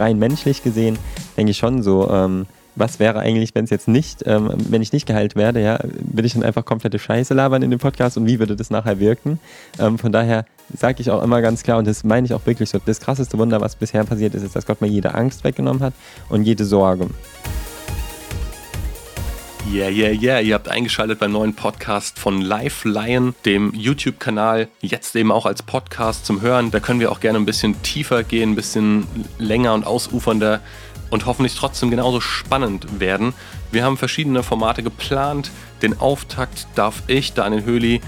rein menschlich gesehen, denke ich schon so, ähm, was wäre eigentlich, wenn es jetzt nicht, ähm, wenn ich nicht geheilt werde, ja, will ich dann einfach komplette Scheiße labern in dem Podcast und wie würde das nachher wirken? Ähm, von daher sage ich auch immer ganz klar, und das meine ich auch wirklich so, das krasseste Wunder, was bisher passiert ist, ist, dass Gott mir jede Angst weggenommen hat und jede Sorge. Yeah, yeah, yeah. Ihr habt eingeschaltet beim neuen Podcast von Live Lion, dem YouTube-Kanal, jetzt eben auch als Podcast zum Hören. Da können wir auch gerne ein bisschen tiefer gehen, ein bisschen länger und ausufernder und hoffentlich trotzdem genauso spannend werden. Wir haben verschiedene Formate geplant. Den Auftakt darf ich, Daniel Höhli,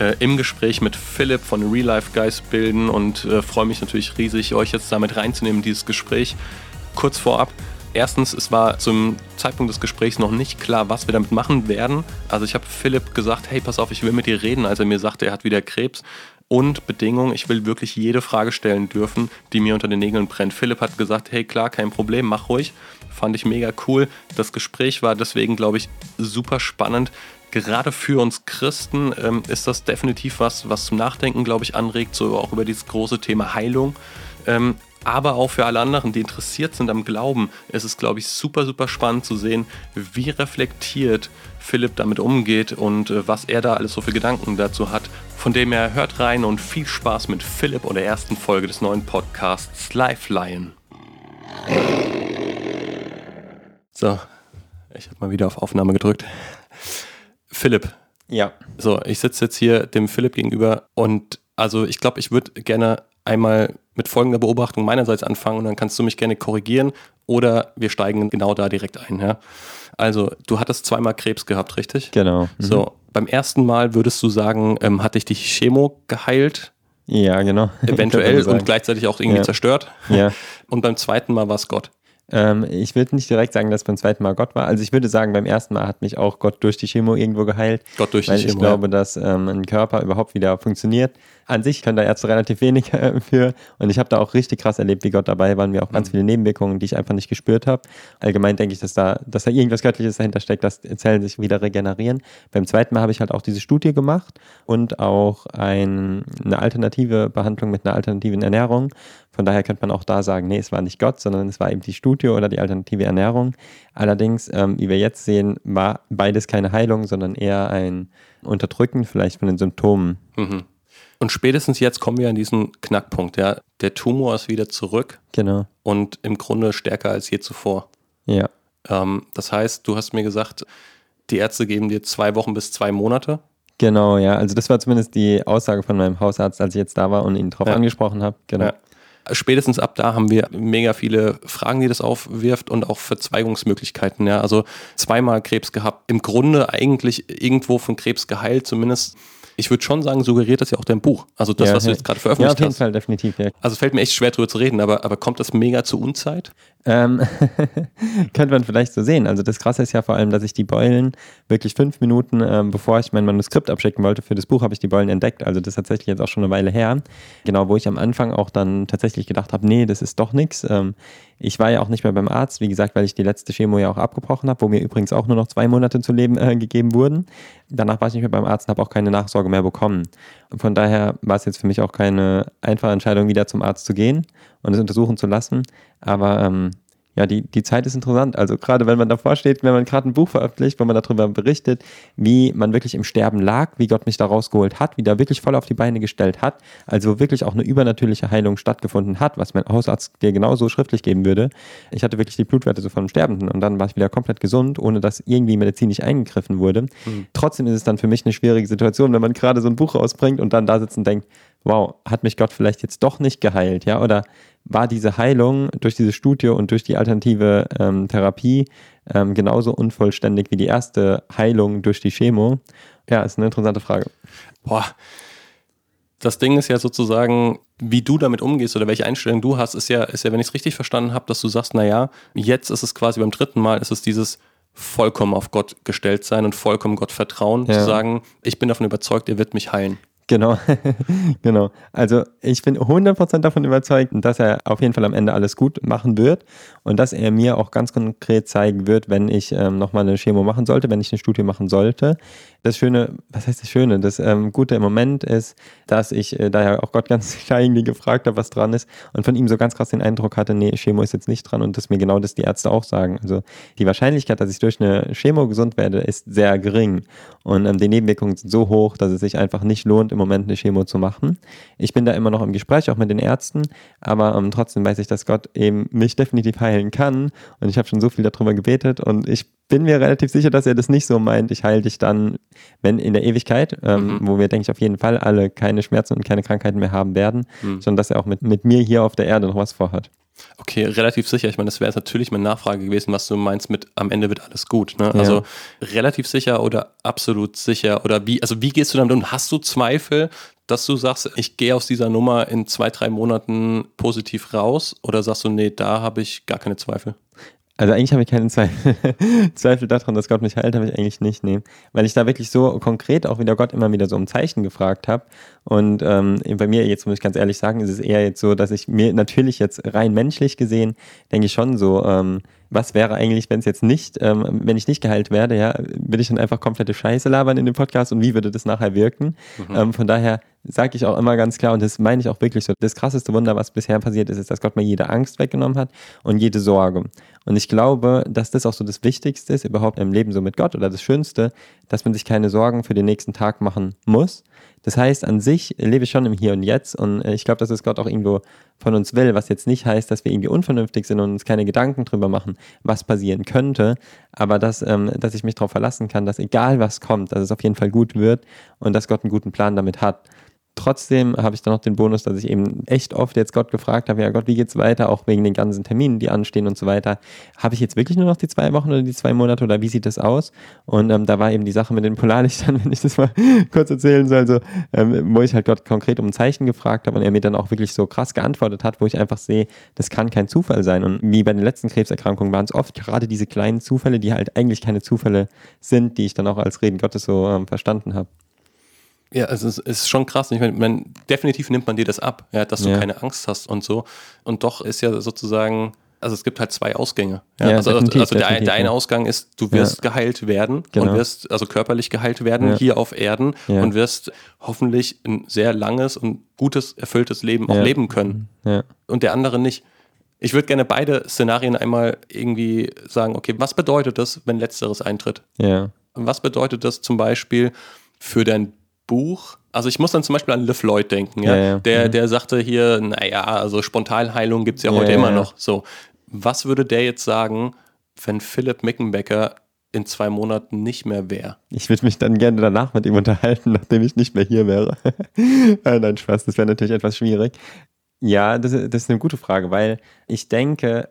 äh, im Gespräch mit Philipp von Real Life Guys bilden und äh, freue mich natürlich riesig, euch jetzt damit reinzunehmen in dieses Gespräch. Kurz vorab, Erstens, es war zum Zeitpunkt des Gesprächs noch nicht klar, was wir damit machen werden. Also ich habe Philipp gesagt, hey, pass auf, ich will mit dir reden, als er mir sagte, er hat wieder Krebs. Und Bedingung, ich will wirklich jede Frage stellen dürfen, die mir unter den Nägeln brennt. Philipp hat gesagt, hey, klar, kein Problem, mach ruhig. Fand ich mega cool. Das Gespräch war deswegen, glaube ich, super spannend. Gerade für uns Christen ähm, ist das definitiv was, was zum Nachdenken, glaube ich, anregt, so auch über dieses große Thema Heilung. Ähm, aber auch für alle anderen, die interessiert sind am Glauben, ist es, glaube ich, super, super spannend zu sehen, wie reflektiert Philipp damit umgeht und äh, was er da alles so für Gedanken dazu hat. Von dem her hört rein und viel Spaß mit Philipp und der ersten Folge des neuen Podcasts Live Lion. So, ich habe mal wieder auf Aufnahme gedrückt. Philipp. Ja. So, ich sitze jetzt hier dem Philipp gegenüber und also ich glaube, ich würde gerne einmal mit folgender Beobachtung meinerseits anfangen und dann kannst du mich gerne korrigieren oder wir steigen genau da direkt ein. Ja? Also, du hattest zweimal Krebs gehabt, richtig? Genau. Mhm. So, beim ersten Mal würdest du sagen, ähm, hat dich die Chemo geheilt? Ja, genau. Eventuell und gleichzeitig auch irgendwie ja. zerstört. Ja. Und beim zweiten Mal war es Gott. Ähm, ich würde nicht direkt sagen, dass beim zweiten Mal Gott war. Also ich würde sagen, beim ersten Mal hat mich auch Gott durch die Chemo irgendwo geheilt. Gott durch die weil Chemo. ich glaube, dass ähm, ein Körper überhaupt wieder funktioniert. An sich können da Ärzte relativ wenig äh, für. Und ich habe da auch richtig krass erlebt, wie Gott dabei war. Und mir auch ganz Mhm. viele Nebenwirkungen, die ich einfach nicht gespürt habe. Allgemein denke ich, dass da, dass da irgendwas Göttliches dahinter steckt, dass Zellen sich wieder regenerieren. Beim zweiten Mal habe ich halt auch diese Studie gemacht und auch ein, eine alternative Behandlung mit einer alternativen Ernährung. Von daher könnte man auch da sagen, nee, es war nicht Gott, sondern es war eben die Studie oder die alternative Ernährung. Allerdings, ähm, wie wir jetzt sehen, war beides keine Heilung, sondern eher ein Unterdrücken vielleicht von den Symptomen. Mhm. Und spätestens jetzt kommen wir an diesen Knackpunkt. Ja? Der Tumor ist wieder zurück Genau. und im Grunde stärker als je zuvor. Ja. Ähm, das heißt, du hast mir gesagt, die Ärzte geben dir zwei Wochen bis zwei Monate. Genau, ja. Also das war zumindest die Aussage von meinem Hausarzt, als ich jetzt da war und ihn drauf Ja. angesprochen habe. Genau. Ja. Spätestens ab da haben wir mega viele Fragen, die das aufwirft und auch Verzweigungsmöglichkeiten. Ja. Also zweimal Krebs gehabt, im Grunde eigentlich irgendwo von Krebs geheilt, zumindest. Ich würde schon sagen, suggeriert das ja auch dein Buch. Also das, ja, was du ja. jetzt gerade Ja, veröffentlicht auf jeden hast. Fall, definitiv. Ja. Also es fällt mir echt schwer drüber zu reden, aber, aber kommt das mega zur Unzeit? Ähm, könnte man vielleicht so sehen. Also das Krasse ist ja vor allem, dass ich die Beulen wirklich fünf Minuten, ähm, bevor ich mein Manuskript abschicken wollte für das Buch, habe ich die Beulen entdeckt. Also das ist tatsächlich jetzt auch schon eine Weile her. Genau, wo ich am Anfang auch dann tatsächlich gedacht habe, nee, das ist doch nichts. Ähm, ich war ja auch nicht mehr beim Arzt, wie gesagt, weil ich die letzte Chemo ja auch abgebrochen habe, wo mir übrigens auch nur noch zwei Monate zu leben äh, gegeben wurden. Danach war ich nicht mehr beim Arzt und habe auch keine Nachsorge mehr bekommen. Und von daher war es jetzt für mich auch keine einfache Entscheidung, wieder zum Arzt zu gehen und es untersuchen zu lassen. Aber ähm, ja, die, die Zeit ist interessant. Also gerade wenn man davor steht, wenn man gerade ein Buch veröffentlicht, wo man darüber berichtet, wie man wirklich im Sterben lag, wie Gott mich da rausgeholt hat, wie da wirklich voll auf die Beine gestellt hat, also wirklich auch eine übernatürliche Heilung stattgefunden hat, was mein Hausarzt dir genauso schriftlich geben würde. Ich hatte wirklich die Blutwerte so von dem Sterbenden und dann war ich wieder komplett gesund, ohne dass irgendwie medizinisch eingegriffen wurde. Trotzdem ist es dann für mich eine schwierige Situation, wenn man gerade so ein Buch rausbringt und dann da sitzt und denkt, wow, hat mich Gott vielleicht jetzt doch nicht geheilt, ja? Oder war diese Heilung durch diese Studie und durch die alternative ähm, Therapie ähm, genauso unvollständig wie die erste Heilung durch die Chemo? Ja, ist eine interessante Frage. Boah. Das Ding ist ja sozusagen, wie du damit umgehst oder welche Einstellung du hast, ist ja, ist ja, wenn ich es richtig verstanden habe, dass du sagst, naja, jetzt ist es quasi beim dritten Mal, ist es dieses vollkommen auf Gott gestellt sein und vollkommen Gott vertrauen, Ja. zu sagen, ich bin davon überzeugt, er wird mich heilen. Genau, genau. Also ich bin 100% davon überzeugt, dass er auf jeden Fall am Ende alles gut machen wird und dass er mir auch ganz konkret zeigen wird, wenn ich ähm, nochmal eine Chemo machen sollte, wenn ich eine Studie machen sollte. Das Schöne, was heißt das Schöne? Das ähm, Gute im Moment ist, dass ich äh, daher auch Gott ganz klar irgendwie gefragt habe, was dran ist und von ihm so ganz krass den Eindruck hatte, nee, Chemo ist jetzt nicht dran und dass mir genau das die Ärzte auch sagen. Also die Wahrscheinlichkeit, dass ich durch eine Chemo gesund werde, ist sehr gering und ähm, die Nebenwirkungen sind so hoch, dass es sich einfach nicht lohnt, im Moment eine Chemo zu machen. Ich bin da immer noch im Gespräch, auch mit den Ärzten, aber ähm, trotzdem weiß ich, dass Gott eben mich definitiv heilen kann und ich habe schon so viel darüber gebetet und ich bin mir relativ sicher, dass er das nicht so meint. Ich heile dich dann, wenn in der Ewigkeit, ähm, mhm. wo wir, denke ich, auf jeden Fall alle keine Schmerzen und keine Krankheiten mehr haben werden, mhm. sondern dass er auch mit, mit mir hier auf der Erde noch was vorhat. Okay, relativ sicher. Ich meine, das wäre jetzt natürlich meine Nachfrage gewesen, was du meinst mit am Ende wird alles gut. Ne? Ja. Also relativ sicher oder absolut sicher oder wie, also wie gehst du damit um? Hast du Zweifel, dass du sagst, ich gehe aus dieser Nummer in zwei, drei Monaten positiv raus oder sagst du, nee, da habe ich gar keine Zweifel? Also eigentlich habe ich keinen Zweifel, Zweifel daran, dass Gott mich heilt, habe ich eigentlich nicht, nee. Weil ich da wirklich so konkret auch wieder Gott immer wieder so um Zeichen gefragt habe. Und ähm, bei mir, jetzt muss ich ganz ehrlich sagen, ist es eher jetzt so, dass ich mir natürlich jetzt rein menschlich gesehen, denke ich schon so, ähm, was wäre eigentlich, wenn es jetzt nicht, ähm, wenn ich nicht geheilt werde, ja, würde ich dann einfach komplette Scheiße labern in dem Podcast und wie würde das nachher wirken? Mhm. Ähm, von daher sage ich auch immer ganz klar, und das meine ich auch wirklich so, das krasseste Wunder, was bisher passiert ist, ist, dass Gott mir jede Angst weggenommen hat und jede Sorge. Und ich glaube, dass das auch so das Wichtigste ist, überhaupt im Leben so mit Gott oder das Schönste, dass man sich keine Sorgen für den nächsten Tag machen muss, das heißt, an sich lebe ich schon im Hier und Jetzt und äh, ich glaube, dass es Gott auch irgendwo von uns will, was jetzt nicht heißt, dass wir irgendwie unvernünftig sind und uns keine Gedanken drüber machen, was passieren könnte, aber dass, ähm, dass ich mich darauf verlassen kann, dass egal was kommt, dass es auf jeden Fall gut wird und dass Gott einen guten Plan damit hat. Trotzdem habe ich dann noch den Bonus, dass ich eben echt oft jetzt Gott gefragt habe, ja Gott, wie geht's weiter, auch wegen den ganzen Terminen, die anstehen und so weiter. Habe ich jetzt wirklich nur noch die zwei Wochen oder die zwei Monate oder wie sieht das aus? Und ähm, da war eben die Sache mit den Polarlichtern, wenn ich das mal kurz erzählen soll, so, ähm, wo ich halt Gott konkret um ein Zeichen gefragt habe und er mir dann auch wirklich so krass geantwortet hat, wo ich einfach sehe, das kann kein Zufall sein. Und wie bei den letzten Krebserkrankungen waren es oft gerade diese kleinen Zufälle, die halt eigentlich keine Zufälle sind, die ich dann auch als Reden Gottes so ähm, verstanden habe. Ja, also es ist schon krass. Ich meine, man, definitiv nimmt man dir das ab, ja, dass du ja. keine Angst hast und so. Und doch ist ja sozusagen, also es gibt halt zwei Ausgänge. Ja? ja also, also der, der eine Ausgang ist, du wirst geheilt werden genau. und wirst also körperlich geheilt werden hier auf Erden und wirst hoffentlich ein sehr langes und gutes, erfülltes Leben auch leben können. Und der andere nicht. Ich würde gerne beide Szenarien einmal irgendwie sagen, okay, was bedeutet das, wenn letzteres eintritt? Ja. Was bedeutet das zum Beispiel für dein Buch. Also ich muss dann zum Beispiel an Le Floyd denken, ja. ja, ja. Der, mhm. der sagte hier, naja, also Spontanheilung gibt es ja, heute immer noch. So, was würde der jetzt sagen, wenn Philipp Mickenbecker in zwei Monaten nicht mehr wäre? Ich würde mich dann gerne danach mit ihm unterhalten, nachdem ich nicht mehr hier wäre. Äh, nein, Spaß, das wäre natürlich etwas schwierig. Ja, das, das ist eine gute Frage, weil ich denke,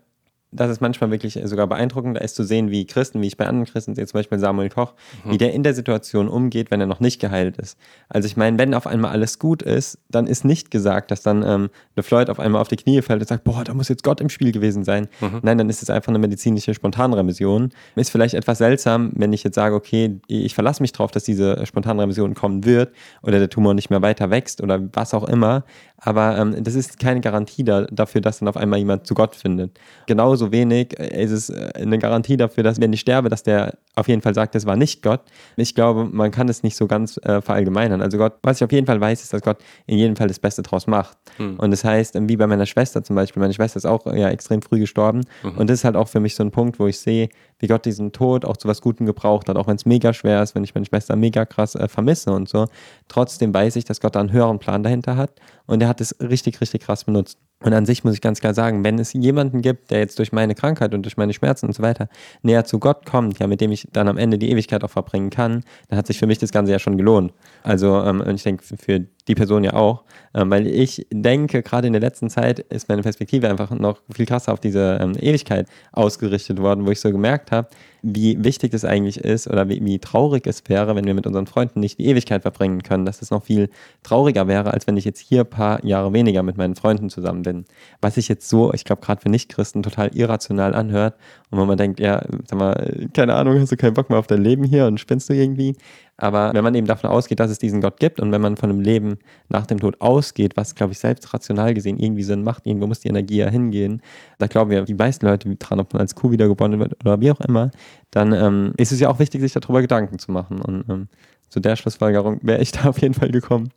das ist manchmal wirklich sogar beeindruckend, ist zu sehen, wie Christen, wie ich bei anderen Christen sehe, zum Beispiel Samuel Koch, mhm. wie der in der Situation umgeht, wenn er noch nicht geheilt ist. Also ich meine, wenn auf einmal alles gut ist, dann ist nicht gesagt, dass dann ähm, eine Floyd auf einmal auf die Knie fällt und sagt, boah, da muss jetzt Gott im Spiel gewesen sein. Mhm. Nein, dann ist es einfach eine medizinische Spontanremission. Ist vielleicht etwas seltsam, wenn ich jetzt sage, okay, ich verlasse mich darauf, dass diese Spontanremission kommen wird oder der Tumor nicht mehr weiter wächst oder was auch immer. Aber ähm, das ist keine Garantie da, dafür, dass dann auf einmal jemand zu Gott findet. Genauso wenig äh, ist es äh, eine Garantie dafür, dass wenn ich sterbe, dass der auf jeden Fall sagt, das war nicht Gott. Ich glaube, man kann es nicht so ganz äh, verallgemeinern. Also Gott, was ich auf jeden Fall weiß, ist, dass Gott in jedem Fall das Beste draus macht. Mhm. Und das heißt, wie bei meiner Schwester zum Beispiel, meine Schwester ist auch ja extrem früh gestorben. Mhm. Und das ist halt auch für mich so ein Punkt, wo ich sehe, wie Gott diesen Tod auch zu was Gutem gebraucht hat, auch wenn es mega schwer ist, wenn ich meine Schwester mega krass äh, vermisse und so. Trotzdem weiß ich, dass Gott da einen höheren Plan dahinter hat und er hat es richtig, richtig krass benutzt. Und an sich muss ich ganz klar sagen, wenn es jemanden gibt, der jetzt durch meine Krankheit und durch meine Schmerzen und so weiter näher zu Gott kommt, ja, mit dem ich dann am Ende die Ewigkeit auch verbringen kann, dann hat sich für mich das Ganze ja schon gelohnt. Also, ähm, ich denke, für die Person ja auch, ähm, weil ich denke, gerade in der letzten Zeit ist meine Perspektive einfach noch viel krasser auf diese ähm, Ewigkeit ausgerichtet worden, wo ich so gemerkt habe, wie wichtig es eigentlich ist oder wie, wie, traurig es wäre, wenn wir mit unseren Freunden nicht die Ewigkeit verbringen können, dass es noch viel trauriger wäre, als wenn ich jetzt hier ein paar Jahre weniger mit meinen Freunden zusammen bin. Was sich jetzt so, ich glaube, gerade für Nichtchristen total irrational anhört und wo man denkt, ja, sag mal, keine Ahnung, hast du keinen Bock mehr auf dein Leben hier und spinnst du irgendwie? Aber wenn man eben davon ausgeht, dass es diesen Gott gibt und wenn man von einem Leben nach dem Tod ausgeht, was, glaube ich, selbst rational gesehen irgendwie Sinn macht, irgendwo muss die Energie ja hingehen, da glauben wir die meisten Leute dran, ob man als Kuh wiedergeboren wird oder wie auch immer, dann ähm, ist es ja auch wichtig, sich darüber Gedanken zu machen. Und ähm, zu der Schlussfolgerung wäre ich da auf jeden Fall gekommen.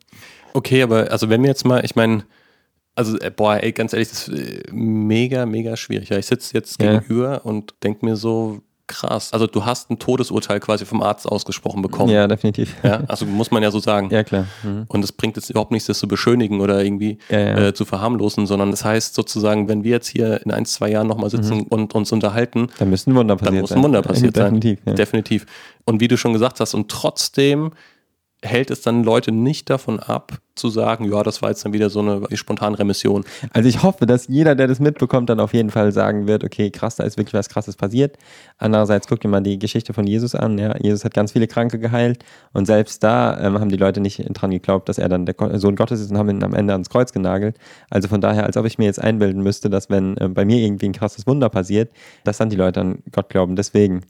Okay, aber also wenn wir jetzt mal, ich meine, also äh, boah, ey, ganz ehrlich, das ist äh, mega, mega schwierig. Ja, ich sitze jetzt Ja. gegenüber und denke mir so, krass. Also du hast ein Todesurteil quasi vom Arzt ausgesprochen bekommen. Ja, definitiv. Ja, also muss man ja so sagen. Ja, klar. Mhm. Und es bringt jetzt überhaupt nichts, das zu beschönigen oder irgendwie Ja, ja. Äh, zu verharmlosen, sondern das heißt sozusagen, wenn wir jetzt hier in ein, zwei Jahren nochmal sitzen und uns unterhalten, Da müssen Wunder passiert dann muss ein Wunder passiert sein. Definitiv. Ja. Definitiv. Und wie du schon gesagt hast, und trotzdem hält es dann Leute nicht davon ab, zu sagen, ja, das war jetzt dann wieder so eine spontane Remission. Also ich hoffe, dass jeder, der das mitbekommt, dann auf jeden Fall sagen wird, okay, krass, da ist wirklich was Krasses passiert. Andererseits guck dir mal die Geschichte von Jesus an. Ja, Jesus hat ganz viele Kranke geheilt und selbst da ähm, haben die Leute nicht dran geglaubt, dass er dann der Go- Sohn Gottes ist und haben ihn am Ende ans Kreuz genagelt. Also von daher, als ob ich mir jetzt einbilden müsste, dass wenn äh, bei mir irgendwie ein krasses Wunder passiert, dass dann die Leute an Gott glauben. Deswegen.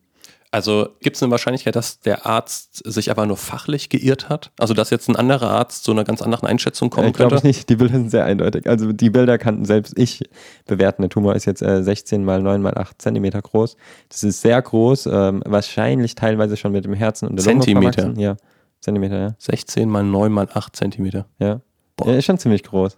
Also gibt es eine Wahrscheinlichkeit, dass der Arzt sich aber nur fachlich geirrt hat? Also dass jetzt ein anderer Arzt zu einer ganz anderen Einschätzung kommen Äh, Glaube könnte? ich nicht. Die Bilder sind sehr eindeutig. Also die Bilder kannten selbst ich bewerten. Der Tumor ist jetzt äh, 16 mal 9 mal 8 Zentimeter groß. Das ist sehr groß. Ähm, wahrscheinlich teilweise schon mit dem Herzen und der Lunge Zentimeter? verwachsen. Ja, Zentimeter, ja. 16 mal 9 mal 8 Zentimeter. Ja, Boah. ja ist schon ziemlich groß.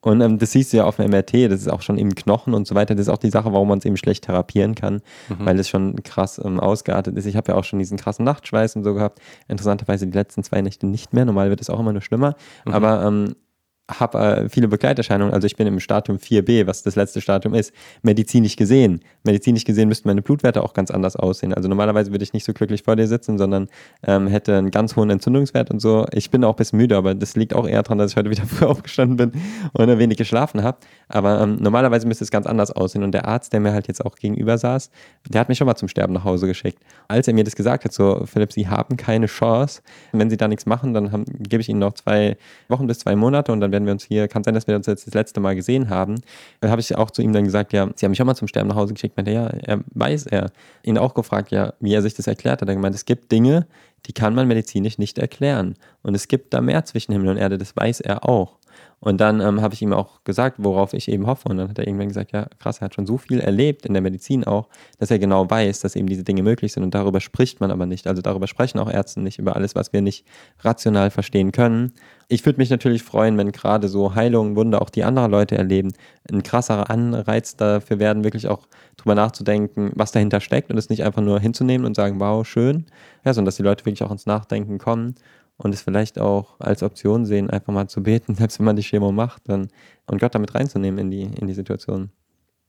Und ähm, das siehst du ja auf dem MRT, das ist auch schon im Knochen und so weiter. Das ist auch die Sache, warum man es eben schlecht therapieren kann, Mhm. weil es schon krass ähm, ausgeartet ist. Ich habe ja auch schon diesen krassen Nachtschweiß und so gehabt. Interessanterweise die letzten zwei Nächte nicht mehr. Normal wird es auch immer nur schlimmer. Mhm. Aber ähm, habe äh, viele Begleiterscheinungen. Also ich bin im Stadium 4b, was das letzte Stadium ist, medizinisch gesehen. Medizinisch gesehen müssten meine Blutwerte auch ganz anders aussehen. Also normalerweise würde ich nicht so glücklich vor dir sitzen, sondern ähm, hätte einen ganz hohen Entzündungswert und so. Ich bin auch ein bisschen müde, aber das liegt auch eher daran, dass ich heute wieder früh aufgestanden bin und ein wenig geschlafen habe. Aber ähm, normalerweise müsste es ganz anders aussehen. Und der Arzt, der mir halt jetzt auch gegenüber saß, der hat mich schon mal zum Sterben nach Hause geschickt. Als er mir das gesagt hat, so, Philipp, Sie haben keine Chance. Wenn Sie da nichts machen, dann gebe ich Ihnen noch zwei Wochen bis zwei Monate und dann werden wir uns hier, kann sein, dass wir uns jetzt das letzte Mal gesehen haben. Dann habe ich auch zu ihm dann gesagt, ja, Sie haben mich schon mal zum Sterben nach Hause geschickt. Meinte, ja, er weiß er. Ihn auch gefragt, ja, wie er sich das erklärt hat. Er gemeint, es gibt Dinge, die kann man medizinisch nicht erklären. Und es gibt da mehr zwischen Himmel und Erde, das weiß er auch. Und dann ähm, habe ich ihm auch gesagt, worauf ich eben hoffe. Und dann hat er irgendwann gesagt, ja, krass, er hat schon so viel erlebt in der Medizin auch, dass er genau weiß, dass eben diese Dinge möglich sind. Und darüber spricht man aber nicht. Also darüber sprechen auch Ärzte nicht, über alles, was wir nicht rational verstehen können. Ich würde mich natürlich freuen, wenn gerade so Heilungen, Wunder, auch die andere Leute erleben, ein krasserer Anreiz dafür werden, wirklich auch drüber nachzudenken, was dahinter steckt und es nicht einfach nur hinzunehmen und sagen, wow, schön, ja, sondern dass die Leute wirklich auch ins Nachdenken kommen und es vielleicht auch als Option sehen, einfach mal zu beten, selbst wenn man die Chemo macht, dann und Gott damit reinzunehmen in die, in die Situation.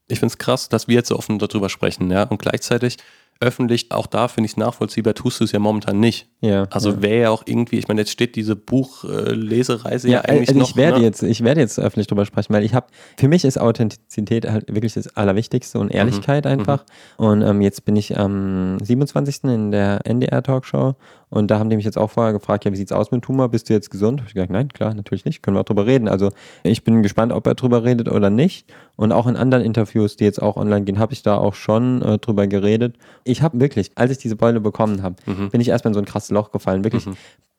Ich finde es krass, dass wir jetzt so offen darüber sprechen, ja. Und gleichzeitig öffentlich, auch da finde ich es nachvollziehbar, tust du es ja momentan nicht. Ja. Also ja. wäre ja auch irgendwie, ich meine, jetzt steht diese Buchlesereise ja, eigentlich also noch. ich werde ne? jetzt, ich werde jetzt öffentlich drüber sprechen, weil ich habe, für mich ist Authentizität halt wirklich das Allerwichtigste und Ehrlichkeit Mhm. einfach. Und ähm, jetzt bin ich am 27. in der NDR Talkshow und da haben die mich jetzt auch vorher gefragt, ja, wie sieht's aus mit Tumor? Bist du jetzt gesund? Hab ich gesagt, nein, klar, natürlich nicht, können wir auch drüber reden. Also ich bin gespannt, ob er drüber redet oder nicht. Und auch in anderen Interviews, die jetzt auch online gehen, habe ich da auch schon äh, drüber geredet. Ich habe wirklich, als ich diese Beule bekommen habe, Mhm. bin ich erstmal in so ein krasses Loch gefallen. Wirklich,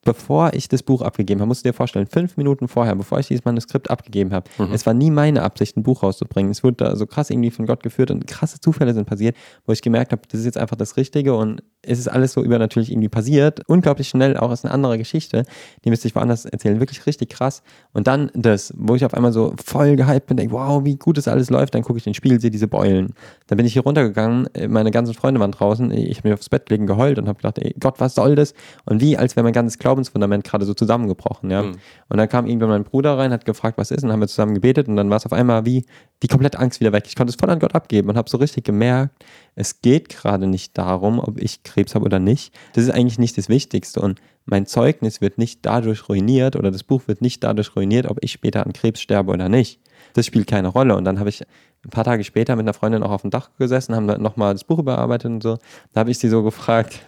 bevor ich das Buch abgegeben habe, musst du dir vorstellen, fünf Minuten vorher, bevor ich dieses Manuskript abgegeben habe, Mhm. es war nie meine Absicht, ein Buch rauszubringen. Es wurde da so krass irgendwie von Gott geführt und krasse Zufälle sind passiert, wo ich gemerkt habe, das ist jetzt einfach das Richtige und es ist alles so übernatürlich irgendwie passiert. Unglaublich schnell, auch ist eine andere Geschichte, die müsste ich woanders erzählen. Wirklich richtig krass. Und dann das, wo ich auf einmal so voll gehypt bin, denke, wow, wie gut das alles läuft, dann gucke ich in den Spiegel, sehe diese Beulen. Dann bin ich hier runtergegangen, äh, meine ganzen Freunde waren draußen, ich habe mich aufs Bett gelegen, geheult und habe gedacht, ey Gott, was soll das? Und wie, als wäre mein ganzes Glaubensfundament gerade so zusammengebrochen, ja. Mhm. Und dann kam irgendwann mein Bruder rein, hat gefragt, was ist, und dann haben wir zusammen gebetet und dann war es auf einmal wie die komplette Angst wieder weg. Ich konnte es voll an Gott abgeben und habe so richtig gemerkt, es geht gerade nicht darum, ob ich Krebs habe oder nicht. Das ist eigentlich nicht das Wichtigste und mein Zeugnis wird nicht dadurch ruiniert oder das Buch wird nicht dadurch ruiniert, ob ich später an Krebs sterbe oder nicht. Das spielt keine Rolle. Und dann habe ich ein paar Tage später mit einer Freundin auch auf dem Dach gesessen, haben dann nochmal das Buch überarbeitet und so. Da habe ich sie so gefragt,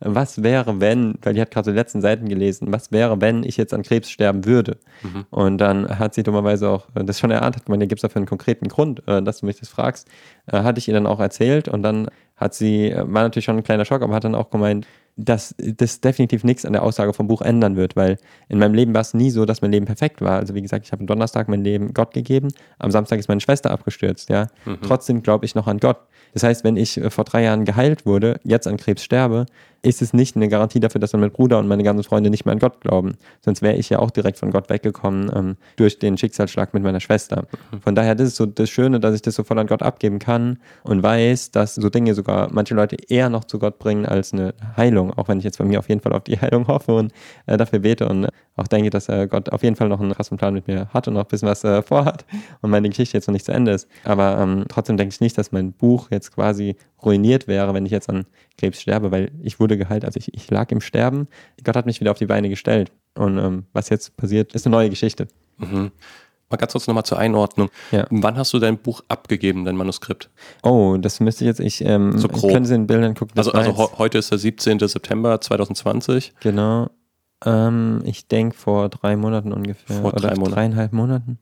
was wäre, wenn, weil die hat gerade so die letzten Seiten gelesen, was wäre, wenn ich jetzt an Krebs sterben würde? Mhm. Und dann hat sie dummerweise auch das schon erahnt, hat gemeint, ja, gibt es dafür einen konkreten Grund, äh, dass du mich das fragst. Äh, hatte ich ihr dann auch erzählt und dann hat sie, äh, war natürlich schon ein kleiner Schock, aber hat dann auch gemeint, dass das definitiv nichts an der Aussage vom Buch ändern wird, weil in meinem Leben war es nie so, dass mein Leben perfekt war. Also wie gesagt, ich habe am Donnerstag mein Leben Gott gegeben, am Samstag ist meine Schwester abgestürzt, ja. Mhm. Trotzdem glaube ich noch an Gott. Das heißt, wenn ich äh, vor drei Jahren geheilt wurde, jetzt an Krebs sterbe, ist es nicht eine Garantie dafür, dass dann mein Bruder und meine ganzen Freunde nicht mehr an Gott glauben. Sonst wäre ich ja auch direkt von Gott weggekommen ähm, durch den Schicksalsschlag mit meiner Schwester. Mhm. Von daher, das ist so das Schöne, dass ich das so voll an Gott abgeben kann und weiß, dass so Dinge sogar manche Leute eher noch zu Gott bringen als eine Heilung. Auch wenn ich jetzt bei mir auf jeden Fall auf die Heilung hoffe und äh, dafür bete und auch denke, dass äh, Gott auf jeden Fall noch einen krassen Plan mit mir hat und noch ein bisschen was äh, vorhat und meine Geschichte jetzt noch nicht zu Ende ist. Aber ähm, trotzdem denke ich nicht, dass mein Buch jetzt quasi ruiniert wäre, wenn ich jetzt an Krebs sterbe, weil ich wurde geheilt, also ich, ich lag im Sterben. Gott hat mich wieder auf die Beine gestellt. Und ähm, was jetzt passiert, ist eine neue Geschichte. Mhm. Mal ganz kurz nochmal zur Einordnung. Ja. Wann hast du dein Buch abgegeben, dein Manuskript? Oh, das müsste ich jetzt, ich ähm, so grob. können Sie in Bildern gucken. Also, also heute ist der 17. September 2020. Genau. Ähm, ich denke vor drei Monaten ungefähr. Vor drei Monaten. Dreieinhalb Monaten.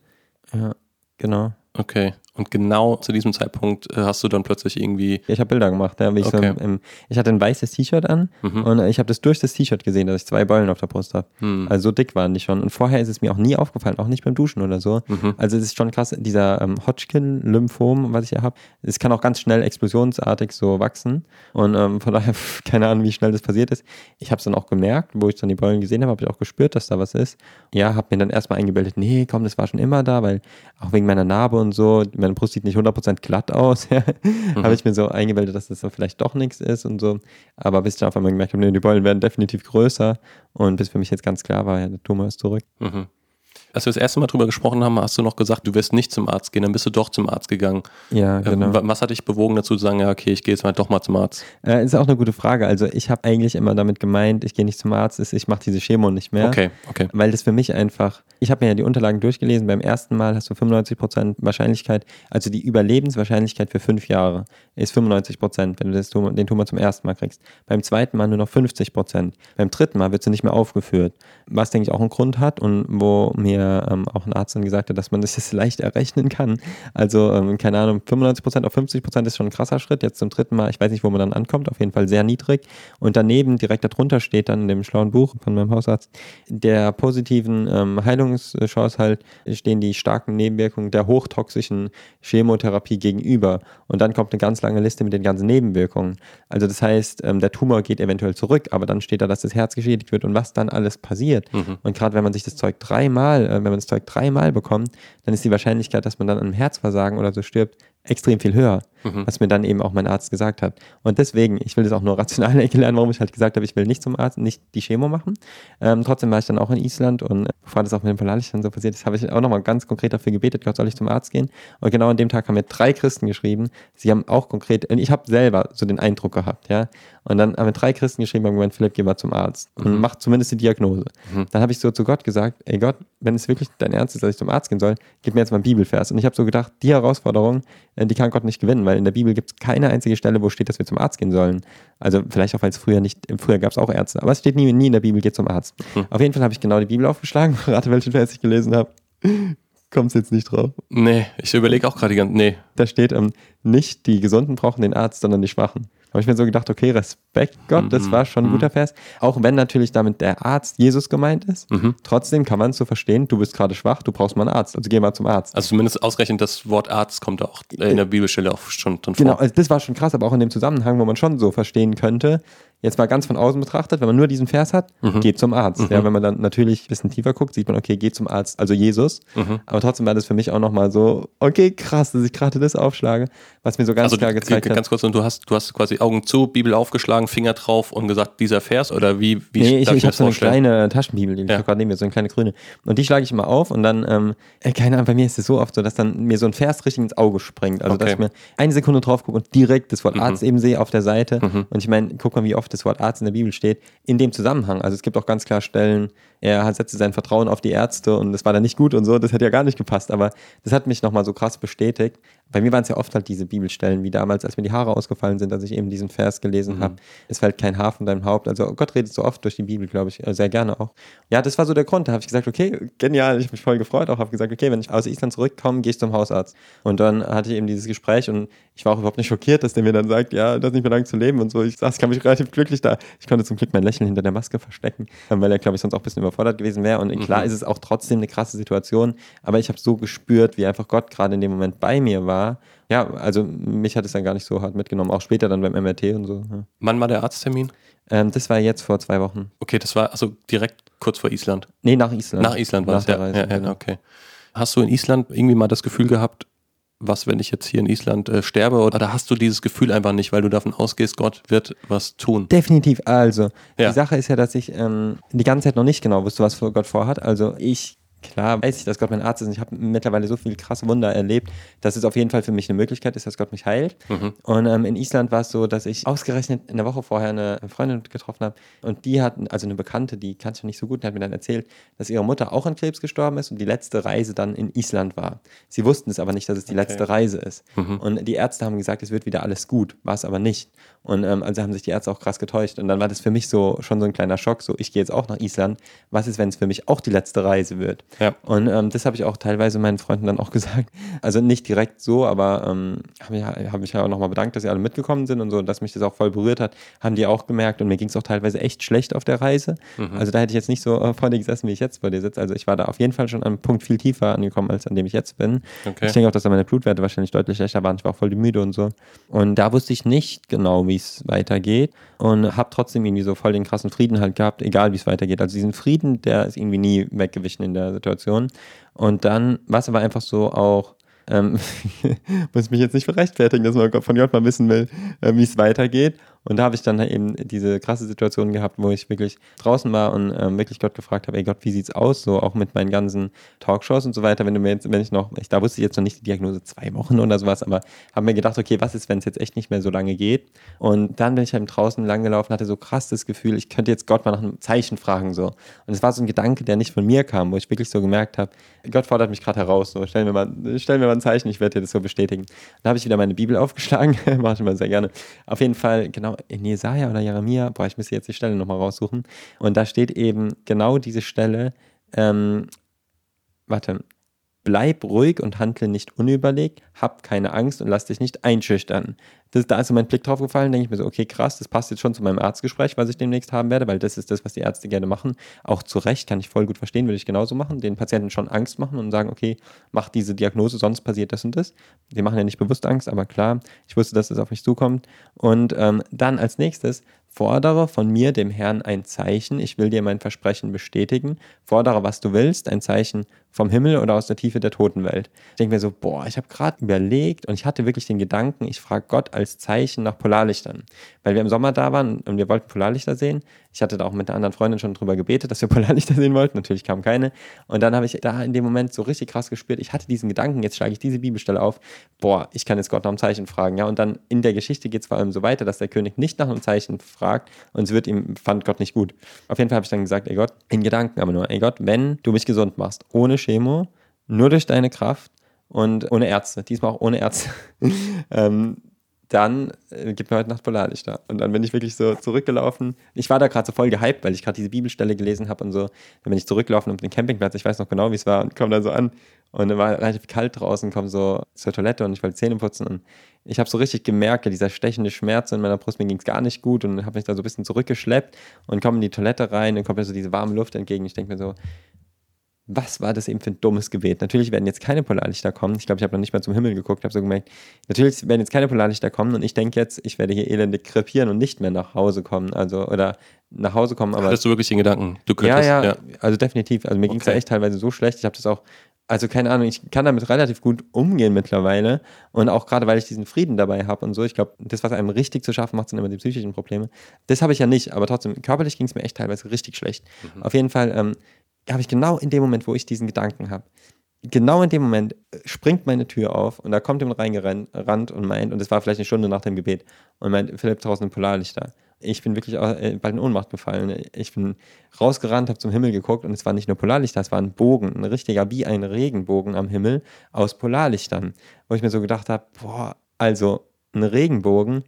Ja, genau. Okay. Und genau zu diesem Zeitpunkt äh, hast du dann plötzlich irgendwie. ich habe Bilder gemacht. Ja, ich, okay. so im, ich hatte ein weißes T-Shirt an mhm. und ich habe das durch das T-Shirt gesehen, dass ich zwei Beulen auf der Brust habe. Mhm. Also so dick waren die schon. Und vorher ist es mir auch nie aufgefallen, auch nicht beim Duschen oder so. Mhm. Also es ist schon krass, dieser ähm, Hodgkin-Lymphom, was ich hier habe, es kann auch ganz schnell explosionsartig so wachsen. Und ähm, von daher, keine Ahnung, wie schnell das passiert ist. Ich habe es dann auch gemerkt, wo ich dann die Beulen gesehen habe, habe ich auch gespürt, dass da was ist. Ja, habe mir dann erstmal eingebildet, nee, komm, das war schon immer da, weil auch wegen meiner Narbe und so, meine Brust sieht nicht 100% glatt aus. Ja. Mhm. Habe ich mir so eingebildet, dass das so vielleicht doch nichts ist und so. Aber bis ich dann auf einmal gemerkt habe, nee, die Beulen werden definitiv größer. Und bis für mich jetzt ganz klar war, ja, der Tumor ist zurück. Mhm. Als wir das erste Mal drüber gesprochen haben, hast du noch gesagt, du wirst nicht zum Arzt gehen, dann bist du doch zum Arzt gegangen. Ja, äh, genau. Was hat dich bewogen dazu zu sagen, ja, okay, ich gehe jetzt mal doch mal zum Arzt? Äh, ist auch eine gute Frage. Also ich habe eigentlich immer damit gemeint, ich gehe nicht zum Arzt, ich mache diese Chemo nicht mehr. Okay, okay. Weil das für mich einfach, ich habe mir ja die Unterlagen durchgelesen, beim ersten Mal hast du 95% Wahrscheinlichkeit, also die Überlebenswahrscheinlichkeit für fünf Jahre ist 95%, wenn du das den Tumor zum ersten Mal kriegst. Beim zweiten Mal nur noch 50%. Beim dritten Mal wird sie nicht mehr aufgeführt. Was, denke ich, auch einen Grund hat und wo mir ähm, auch ein Arzt dann gesagt hat, dass man das jetzt leicht errechnen kann. Also, ähm, keine Ahnung, 95% auf 50% ist schon ein krasser Schritt. Jetzt zum dritten Mal, ich weiß nicht, wo man dann ankommt, auf jeden Fall sehr niedrig. Und daneben, direkt darunter steht dann in dem schlauen Buch von meinem Hausarzt, der positiven ähm, Heilungschance halt stehen die starken Nebenwirkungen der hochtoxischen Chemotherapie gegenüber. Und dann kommt eine ganz lange Liste mit den ganzen Nebenwirkungen. Also das heißt, ähm, der Tumor geht eventuell zurück, aber dann steht da, dass das Herz geschädigt wird und was dann alles passiert. Mhm. Und gerade wenn man sich das Zeug dreimal, äh, wenn man das Zeug dreimal bekommt, dann ist die Wahrscheinlichkeit, dass man dann an einem Herzversagen oder so stirbt, extrem viel höher, mhm. was mir dann eben auch mein Arzt gesagt hat. Und deswegen, ich will das auch nur rational erklären, warum ich halt gesagt habe, ich will nicht zum Arzt, nicht die Chemo machen. Ähm, trotzdem war ich dann auch in Island und äh, bevor das auch mit dem Polaris dann so passiert ist, habe ich auch nochmal ganz konkret dafür gebetet, Gott soll ich zum Arzt gehen. Und genau an dem Tag haben mir drei Christen geschrieben, sie haben auch konkret, und ich habe selber so den Eindruck gehabt, ja. Und dann haben mir drei Christen geschrieben, haben gemeint, Philipp, geh mal zum Arzt und mhm. mach zumindest die Diagnose. Mhm. Dann habe ich so zu Gott gesagt, ey Gott, wenn es wirklich dein Ernst ist, dass ich zum Arzt gehen soll, gib mir jetzt mal einen Bibelvers. Und ich habe so gedacht, die Herausforderung, äh, die kann Gott nicht gewinnen, weil in der Bibel gibt es keine einzige Stelle, wo steht, dass wir zum Arzt gehen sollen. Also vielleicht auch, weil es früher nicht, früher gab es auch Ärzte, aber es steht nie, nie in der Bibel, geht zum Arzt. Hm. Auf jeden Fall habe ich genau die Bibel aufgeschlagen, rate, welchen Vers ich gelesen habe. Kommst jetzt nicht drauf? Nee, ich überlege auch gerade die ganze, nee. Da steht, ähm, nicht die Gesunden brauchen den Arzt, sondern die Schwachen habe ich mir so gedacht, okay, Respekt Gott, das mhm. war schon ein guter mhm. Vers. Auch wenn natürlich damit der Arzt Jesus gemeint ist, mhm. trotzdem kann man es so verstehen, du bist gerade schwach, du brauchst mal einen Arzt, also geh mal zum Arzt. Also zumindest ausreichend das Wort Arzt kommt auch in der Bibelstelle auch schon drin vor. Genau, also das war schon krass, aber auch in dem Zusammenhang, wo man schon so verstehen könnte, jetzt mal ganz von außen betrachtet, wenn man nur diesen Vers hat, mhm. geht zum Arzt. Mhm. Ja, wenn man dann natürlich ein bisschen tiefer guckt, sieht man, okay, geht zum Arzt, also Jesus. Mhm. Aber trotzdem war das für mich auch nochmal so, okay, krass, dass ich gerade das aufschlage, was mir so ganz also, klar gezeigt hat. Ganz kurz, und du hast, du hast quasi Augen zu, Bibel aufgeschlagen, Finger drauf und gesagt, dieser Vers oder wie? wie nee, ich, ich habe so eine kleine Taschenbibel, die ja. ich gerade neben mir, so eine kleine grüne. Und die schlage ich immer auf und dann, ähm, äh, keine Ahnung, bei mir ist es so oft so, dass dann mir so ein Vers richtig ins Auge springt. Also, okay. dass ich mir eine Sekunde drauf gucke und direkt das Wort mhm. Arzt eben sehe auf der Seite. Mhm. Und ich meine, guck mal, wie oft das Wort Arzt in der Bibel steht, in dem Zusammenhang. Also es gibt auch ganz klar Stellen, er setzte sein Vertrauen auf die Ärzte und das war dann nicht gut und so, das hätte ja gar nicht gepasst, aber das hat mich nochmal so krass bestätigt. Bei mir waren es ja oft halt diese Bibelstellen, wie damals, als mir die Haare ausgefallen sind, dass ich eben diesen Vers gelesen mhm. habe. Es fällt kein Haar von deinem Haupt. Also Gott redet so oft durch die Bibel, glaube ich, äh, sehr gerne auch. Ja, das war so der Grund. Da habe ich gesagt, okay, genial. Ich habe mich voll gefreut. Auch habe gesagt, okay, wenn ich aus Island zurückkomme, gehe ich zum Hausarzt. Und dann hatte ich eben dieses Gespräch und ich war auch überhaupt nicht schockiert, dass der mir dann sagt, ja, das ist nicht mehr lang zu leben und so. Ich saß, ich mich relativ glücklich da. Ich konnte zum Glück mein Lächeln hinter der Maske verstecken, weil er, glaube ich, sonst auch ein bisschen überfordert gewesen wäre. Und mhm. klar ist es auch trotzdem eine krasse Situation, aber ich habe so gespürt, wie einfach Gott gerade in dem Moment bei mir war. Ja, also mich hat es dann gar nicht so hart mitgenommen, auch später dann beim MRT und so. Ja. Wann war der Arzttermin? Ähm, das war jetzt vor zwei Wochen. Okay, das war also direkt kurz vor Island. Nee, nach Island. Nach Island war nach es, ja. Reise, ja, ja, genau. okay. Hast du in Island irgendwie mal das Gefühl gehabt, was, wenn ich jetzt hier in Island äh, sterbe? Oder hast du dieses Gefühl einfach nicht, weil du davon ausgehst, Gott wird was tun? Definitiv. Also, ja. die Sache ist ja, dass ich ähm, die ganze Zeit noch nicht genau wusste, was Gott vorhat. Also, ich klar weiß ich, dass Gott mein Arzt ist und ich habe mittlerweile so viele krasse Wunder erlebt, dass es auf jeden Fall für mich eine Möglichkeit ist, dass Gott mich heilt. Mhm. Und ähm, in Island war es so, dass ich ausgerechnet in der Woche vorher eine Freundin getroffen habe und die hat, also eine Bekannte, die kannte ich nicht so gut, die hat mir dann erzählt, dass ihre Mutter auch an Krebs gestorben ist und die letzte Reise dann in Island war. Sie wussten es aber nicht, dass es die okay. letzte Reise ist. Mhm. Und die Ärzte haben gesagt, es wird wieder alles gut, war es aber nicht. Und ähm, also haben sich die Ärzte auch krass getäuscht. Und dann war das für mich so schon so ein kleiner Schock, so ich gehe jetzt auch nach Island. Was ist, wenn es für mich auch die letzte Reise wird? Ja. Und ähm, das habe ich auch teilweise meinen Freunden dann auch gesagt. Also nicht direkt so, aber ähm, habe ich, hab mich ja auch nochmal bedankt, dass sie alle mitgekommen sind und so, dass mich das auch voll berührt hat, haben die auch gemerkt. Und mir ging es auch teilweise echt schlecht auf der Reise. Mhm. Also da hätte ich jetzt nicht so äh, vor dir gesessen, wie ich jetzt vor dir sitze. Also ich war da auf jeden Fall schon an einem Punkt viel tiefer angekommen, als an dem ich jetzt bin. Okay. Ich denke auch, dass da meine Blutwerte wahrscheinlich deutlich schlechter waren. Ich war auch voll müde und so. Und da wusste ich nicht genau, wie es weitergeht und habe trotzdem irgendwie so voll den krassen Frieden halt gehabt, egal wie es weitergeht. Also diesen Frieden, der ist irgendwie nie weggewichen in der Situation. Und dann war es aber einfach so auch, ähm, muss ich mich jetzt nicht für dass man von Gott mal wissen will, äh, wie es weitergeht. Und da habe ich dann eben diese krasse Situation gehabt, wo ich wirklich draußen war und ähm, wirklich Gott gefragt habe, ey Gott, wie sieht's aus? So auch mit meinen ganzen Talkshows und so weiter. Wenn du mir jetzt, wenn ich noch, ich, da wusste ich jetzt noch nicht die Diagnose zwei Wochen oder sowas, aber habe mir gedacht, okay, was ist, wenn es jetzt echt nicht mehr so lange geht? Und dann bin ich eben draußen lang gelaufen, hatte so krass das Gefühl, ich könnte jetzt Gott mal nach einem Zeichen fragen so. Und es war so ein Gedanke, der nicht von mir kam, wo ich wirklich so gemerkt habe, Gott fordert mich gerade heraus, so stell mir mal, stell mir mal ein Zeichen, ich werde dir das so bestätigen. Dann habe ich wieder meine Bibel aufgeschlagen, mache ich immer sehr gerne. Auf jeden Fall, genau, in Jesaja oder Jeremia, boah, ich müsste jetzt die Stelle nochmal raussuchen. Und da steht eben genau diese Stelle, ähm, warte, bleib ruhig und handle nicht unüberlegt, hab keine Angst und lass dich nicht einschüchtern das, da ist so mein Blick drauf gefallen, denke ich mir so, okay, krass, das passt jetzt schon zu meinem Arztgespräch, was ich demnächst haben werde, weil das ist das, was die Ärzte gerne machen. Auch zu Recht, kann ich voll gut verstehen, würde ich genauso machen, den Patienten schon Angst machen und sagen, okay, mach diese Diagnose, sonst passiert das und das. Die machen ja nicht bewusst Angst, aber klar, ich wusste, dass es das auf mich zukommt. Und ähm, dann als nächstes Fordere von mir, dem Herrn, ein Zeichen. Ich will dir mein Versprechen bestätigen. Fordere, was du willst, ein Zeichen vom Himmel oder aus der Tiefe der Totenwelt. Ich denke mir so, boah, ich habe gerade überlegt und ich hatte wirklich den Gedanken, ich frage Gott als Zeichen nach Polarlichtern. Weil wir im Sommer da waren und wir wollten Polarlichter sehen. Ich hatte da auch mit einer anderen Freundin schon drüber gebetet, dass wir Polarlichter sehen wollten. Natürlich kamen keine. Und dann habe ich da in dem Moment so richtig krass gespürt, ich hatte diesen Gedanken, jetzt schlage ich diese Bibelstelle auf, boah, ich kann jetzt Gott nach einem Zeichen fragen. Ja, und dann in der Geschichte geht es vor allem so weiter, dass der König nicht nach einem Zeichen fragt, und es wird ihm, fand Gott nicht gut. Auf jeden Fall habe ich dann gesagt, ey Gott, in Gedanken aber nur, ey Gott, wenn du mich gesund machst, ohne Chemo, nur durch deine Kraft und ohne Ärzte, diesmal auch ohne Ärzte, ähm, dann äh, gib mir heute Nacht Polarlichter. Und dann bin ich wirklich so zurückgelaufen. Ich war da gerade so voll gehypt, weil ich gerade diese Bibelstelle gelesen habe und so. Dann bin ich zurückgelaufen auf den Campingplatz, ich weiß noch genau, wie es war, und komme da so an. Und dann war relativ kalt draußen, komme so zur Toilette und ich wollte Zähne putzen. Und ich habe so richtig gemerkt, dieser stechende Schmerz in meiner Brust, mir ging es gar nicht gut und habe mich da so ein bisschen zurückgeschleppt und komme in die Toilette rein und kommt mir so diese warme Luft entgegen. Ich denke mir so, was war das eben für ein dummes Gebet? Natürlich werden jetzt keine Polarlichter kommen. Ich glaube, ich habe noch nicht mal zum Himmel geguckt, habe so gemerkt, natürlich werden jetzt keine Polarlichter kommen und ich denke jetzt, ich werde hier elendig krepieren und nicht mehr nach Hause kommen. Also, oder nach Hause kommen. Aber Hattest du wirklich den Gedanken? Du könntest, ja, ja, ja. also definitiv. Also mir okay. ging es ja echt teilweise so schlecht. Ich habe das auch also keine Ahnung, ich kann damit relativ gut umgehen mittlerweile. Und auch gerade, weil ich diesen Frieden dabei habe und so. Ich glaube, das, was einem richtig zu schaffen macht, sind immer die psychischen Probleme. Das habe ich ja nicht, aber trotzdem, körperlich ging es mir echt teilweise richtig schlecht. Mhm. Auf jeden Fall ähm, habe ich genau in dem Moment, wo ich diesen Gedanken habe, genau in dem Moment äh, springt meine Tür auf und da kommt jemand reingerannt und meint, und das war vielleicht eine Stunde nach dem Gebet, und meint, Philipp, draußen ein Polarlichter. ich bin wirklich äh, bald in Ohnmacht gefallen. Ich bin rausgerannt, habe zum Himmel geguckt und es war nicht nur Polarlichter, es war ein Bogen, ein richtiger, wie ein Regenbogen am Himmel aus Polarlichtern. Wo ich mir so gedacht habe, boah, also ein Regenbogen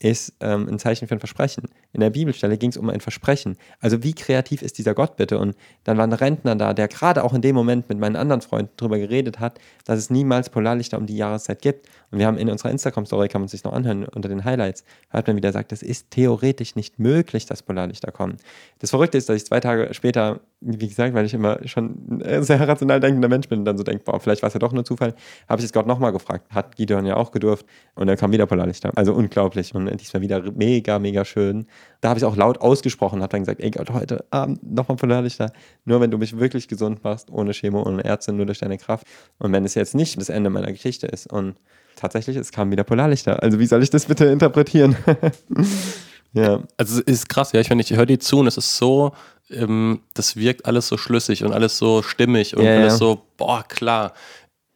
ist ähm, ein Zeichen für ein Versprechen. In der Bibelstelle ging es um ein Versprechen. Also wie kreativ ist dieser Gott bitte? Und dann war ein Rentner da, der gerade auch in dem Moment mit meinen anderen Freunden darüber geredet hat, dass es niemals Polarlichter um die Jahreszeit gibt. Und wir haben in unserer Instagram-Story, kann man sich noch anhören, unter den Highlights, hört man wieder sagt, es ist theoretisch nicht möglich, dass Polarlichter kommen. Das Verrückte ist, dass ich zwei Tage später, wie gesagt, weil ich immer schon ein sehr rational denkender Mensch bin und dann so denke, boah, vielleicht war es ja doch nur Zufall, habe ich es Gott nochmal gefragt. Hat Gideon ja auch gedurft und dann kam wieder Polarlichter. Also unglaublich und diesmal wieder mega, mega schön. Da habe ich auch laut ausgesprochen, habe dann gesagt, ey Gott, heute Abend nochmal Polarlichter. Nur wenn du mich wirklich gesund machst, ohne Chemo, ohne Ärzte, nur durch deine Kraft. Und wenn es jetzt nicht das Ende meiner Geschichte ist und tatsächlich, es kam wieder Polarlichter. Also wie soll ich das bitte interpretieren? ja. Also es ist krass, ja, ich, ich höre dir zu und es ist so, ähm, das wirkt alles so schlüssig und alles so stimmig und ja, alles ja. so, boah, klar.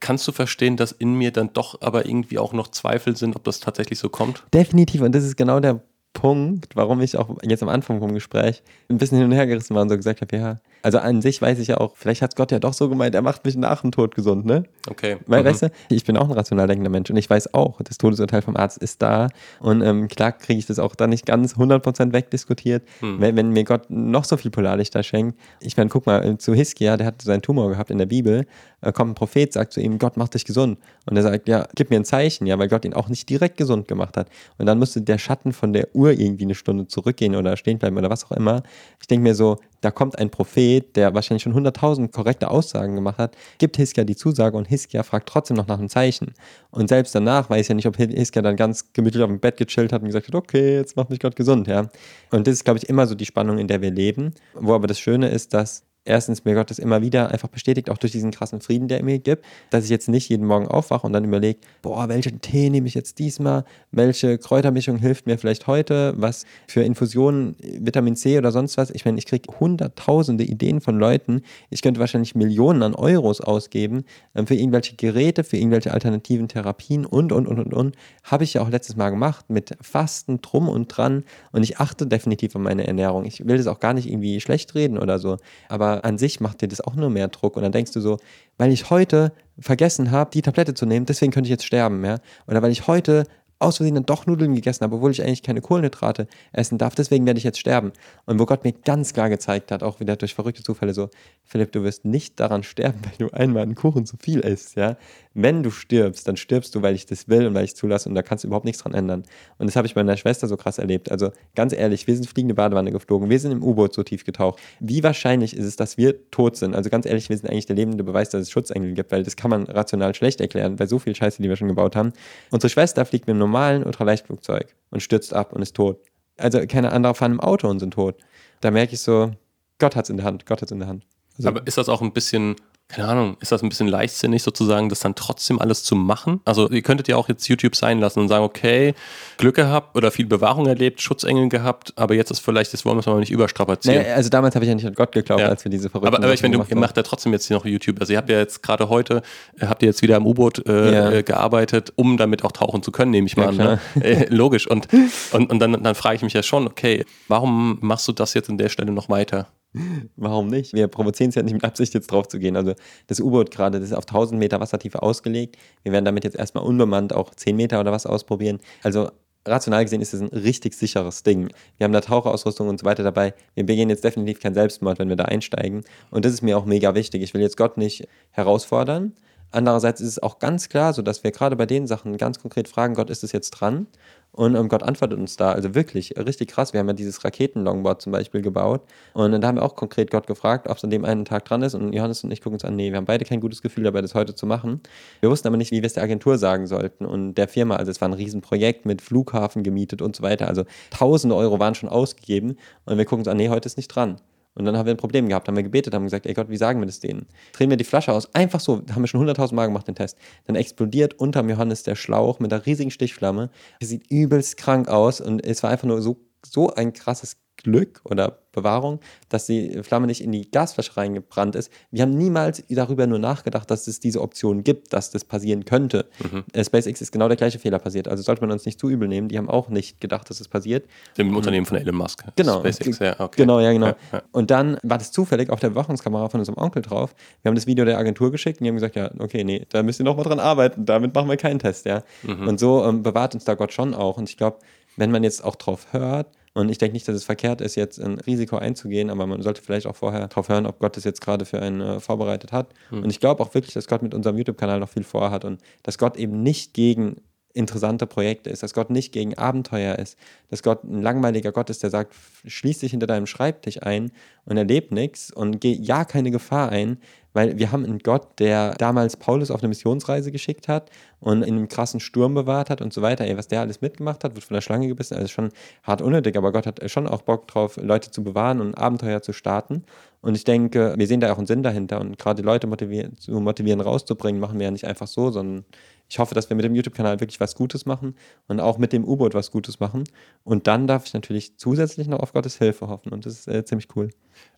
Kannst du verstehen, dass in mir dann doch aber irgendwie auch noch Zweifel sind, ob das tatsächlich so kommt? Definitiv und das ist genau der Punkt, warum ich auch jetzt am Anfang vom Gespräch ein bisschen hin und her gerissen war und so gesagt habe, ja, also an sich weiß ich ja auch, vielleicht hat Gott ja doch so gemeint, er macht mich nach dem Tod gesund, ne? Okay. Weil, mhm. weißt du, ich bin auch ein rational denkender Mensch und ich weiß auch, das Todesurteil vom Arzt ist da und ähm, klar kriege ich das auch da nicht ganz 100% wegdiskutiert, mhm. wenn, wenn, mir Gott noch so viel Polarlichter schenkt. Ich meine, guck mal, zu Hiskia, der hat seinen Tumor gehabt in der Bibel, äh, kommt ein Prophet, sagt zu ihm, Gott macht dich gesund. Und er sagt, ja, gib mir ein Zeichen, ja, weil Gott ihn auch nicht direkt gesund gemacht hat. Und dann musste der Schatten von der Uhr irgendwie eine Stunde zurückgehen oder stehen bleiben oder was auch immer. Ich denke mir so, da kommt ein Prophet, der wahrscheinlich schon 100.000 korrekte Aussagen gemacht hat, gibt Hiskia die Zusage und Hiskia fragt trotzdem noch nach einem Zeichen. Und selbst danach weiß ja nicht, ob Hiskia dann ganz gemütlich auf dem Bett gechillt hat und gesagt hat, okay, jetzt macht mich Gott gesund, ja. Und das ist, glaube ich, immer so die Spannung, in der wir leben. Wo aber das Schöne ist, dass erstens mir Gott das immer wieder einfach bestätigt, auch durch diesen krassen Frieden, der er mir gibt, dass ich jetzt nicht jeden Morgen aufwache und dann überlege, boah, welchen Tee nehme ich jetzt diesmal, welche Kräutermischung hilft mir vielleicht heute, was für Infusionen, Vitamin C oder sonst was. Ich meine, ich kriege hunderttausende Ideen von Leuten. Ich könnte wahrscheinlich Millionen an Euros ausgeben ähm, für irgendwelche Geräte, für irgendwelche alternativen Therapien und, und, und, und, und. Habe ich ja auch letztes Mal gemacht mit Fasten, drum und dran und ich achte definitiv auf meine Ernährung. Ich will das auch gar nicht irgendwie schlecht reden oder so, aber an sich macht dir das auch nur mehr Druck. Und dann denkst du so, weil ich heute vergessen habe, die Tablette zu nehmen, deswegen könnte ich jetzt sterben, ja. Oder weil ich heute aus Versehen dann doch Nudeln gegessen habe, obwohl ich eigentlich keine Kohlenhydrate essen darf. Deswegen werde ich jetzt sterben. Und wo Gott mir ganz klar gezeigt hat, auch wieder durch verrückte Zufälle so, Philipp, du wirst nicht daran sterben, weil du einmal einen Kuchen zu viel isst, ja. Wenn du stirbst, dann stirbst du, weil ich das will und weil ich es zulasse und da kannst du überhaupt nichts dran ändern. Und das habe ich bei meiner Schwester so krass erlebt. Also ganz ehrlich, wir sind fliegende Badewanne geflogen, wir sind im U-Boot so tief getaucht. Wie wahrscheinlich ist es, dass wir tot sind? Also ganz ehrlich, wir sind eigentlich der lebende Beweis, dass es Schutzengel gibt, weil das kann man rational schlecht erklären, bei so viel Scheiße, die wir schon gebaut haben. Unsere Schwester fliegt mit einem Ultraleichtflugzeug und stürzt ab und ist tot. Also keine andere fahren im Auto und sind tot. Da merke ich so, Gott hat es in der Hand, Gott hat es in der Hand. Also, Aber ist das auch ein bisschen keine Ahnung, ist das ein bisschen leichtsinnig sozusagen, das dann trotzdem alles zu machen? Also ihr könntet ja auch jetzt YouTube sein lassen und sagen, okay, Glück gehabt oder viel Bewahrung erlebt, Schutzengel gehabt, aber jetzt ist vielleicht, das wollen wir es mal nicht überstrapazieren. Nee, also damals habe ich ja nicht an Gott geglaubt, ja. als wir diese verrückten Aber, aber ich meine, ihr macht ja trotzdem jetzt noch YouTube. Also ihr habt ja jetzt gerade heute, äh, habt ihr jetzt wieder im U-Boot äh, ja. Äh, gearbeitet, um damit auch tauchen zu können, nehme ich mal ja, an. Ne? Äh, logisch. Und, und, und dann, dann frage ich mich ja schon, okay, warum machst du das jetzt an der Stelle noch weiter? Warum nicht? Wir provozieren es ja nicht mit Absicht, jetzt drauf zu gehen. Also das U-Boot gerade, das ist auf 1000 Meter Wassertiefe ausgelegt. Wir werden damit jetzt erstmal unbemannt auch 10 Meter oder was ausprobieren. Also rational gesehen ist es ein richtig sicheres Ding. Wir haben da Taucherausrüstung und so weiter dabei. Wir begehen jetzt definitiv keinen Selbstmord, wenn wir da einsteigen. Und das ist mir auch mega wichtig. Ich will jetzt Gott nicht herausfordern. Andererseits ist es auch ganz klar so, dass wir gerade bei den Sachen ganz konkret fragen, Gott, ist es jetzt dran? Und ähm, Gott antwortet uns da. Also wirklich, richtig krass. Wir haben ja dieses Raketen-Longboard zum Beispiel gebaut. Und da haben wir auch konkret Gott gefragt, ob es an dem einen Tag dran ist. Und Johannes und ich gucken uns an, nee, wir haben beide kein gutes Gefühl dabei, das heute zu machen. Wir wussten aber nicht, wie wir es der Agentur sagen sollten. Und der Firma, also es war ein Riesenprojekt mit Flughafen gemietet und so weiter. Also tausende Euro waren schon ausgegeben. Und wir gucken uns an, nee, heute ist nicht dran. Und dann haben wir ein Problem gehabt, haben wir gebetet, haben gesagt, ey Gott, wie sagen wir das denen? Drehen wir die Flasche aus, einfach so, haben wir schon 100.000 Mal gemacht, den Test. Dann explodiert unterm Johannes der Schlauch mit einer riesigen Stichflamme. Er sieht übelst krank aus und es war einfach nur so, so ein krasses Glück oder Bewahrung, dass die Flamme nicht in die Gasflasche reingebrannt ist. Wir haben niemals darüber nur nachgedacht, dass es diese Option gibt, dass das passieren könnte. Mhm. Äh, SpaceX ist genau der gleiche Fehler passiert. Also sollte man uns nicht zu übel nehmen. Die haben auch nicht gedacht, dass es passiert. Dem mhm. Unternehmen von Elon Musk. Genau. SpaceX, ja, okay. Genau, ja, genau. Ja, ja. Und dann war das zufällig auf der Überwachungskamera von unserem Onkel drauf. Wir haben das Video der Agentur geschickt und die haben gesagt, ja, okay, nee, da müsst ihr noch mal dran arbeiten. Damit machen wir keinen Test, ja. Mhm. Und so ähm, bewahrt uns da Gott schon auch. Und ich glaube, wenn man jetzt auch drauf hört, und ich denke nicht, dass es verkehrt ist, jetzt ein Risiko einzugehen, aber man sollte vielleicht auch vorher darauf hören, ob Gott das jetzt gerade für einen äh, vorbereitet hat. Mhm. Und ich glaube auch wirklich, dass Gott mit unserem YouTube-Kanal noch viel vorhat und dass Gott eben nicht gegen interessante Projekte ist, dass Gott nicht gegen Abenteuer ist, dass Gott ein langweiliger Gott ist, der sagt, schließ dich hinter deinem Schreibtisch ein und erleb nichts und geh ja keine Gefahr ein, weil wir haben einen Gott, der damals Paulus auf eine Missionsreise geschickt hat und in einem krassen Sturm bewahrt hat und so weiter. Ey, was der alles mitgemacht hat, wird von der Schlange gebissen, also schon hart unnötig, aber Gott hat schon auch Bock drauf, Leute zu bewahren und Abenteuer zu starten. Und ich denke, wir sehen da auch einen Sinn dahinter und gerade Leute motivieren, zu motivieren, rauszubringen, machen wir ja nicht einfach so, sondern ich hoffe, dass wir mit dem YouTube-Kanal wirklich was Gutes machen und auch mit dem U-Boot was Gutes machen. Und dann darf ich natürlich zusätzlich noch auf Gottes Hilfe hoffen und das ist äh, ziemlich cool.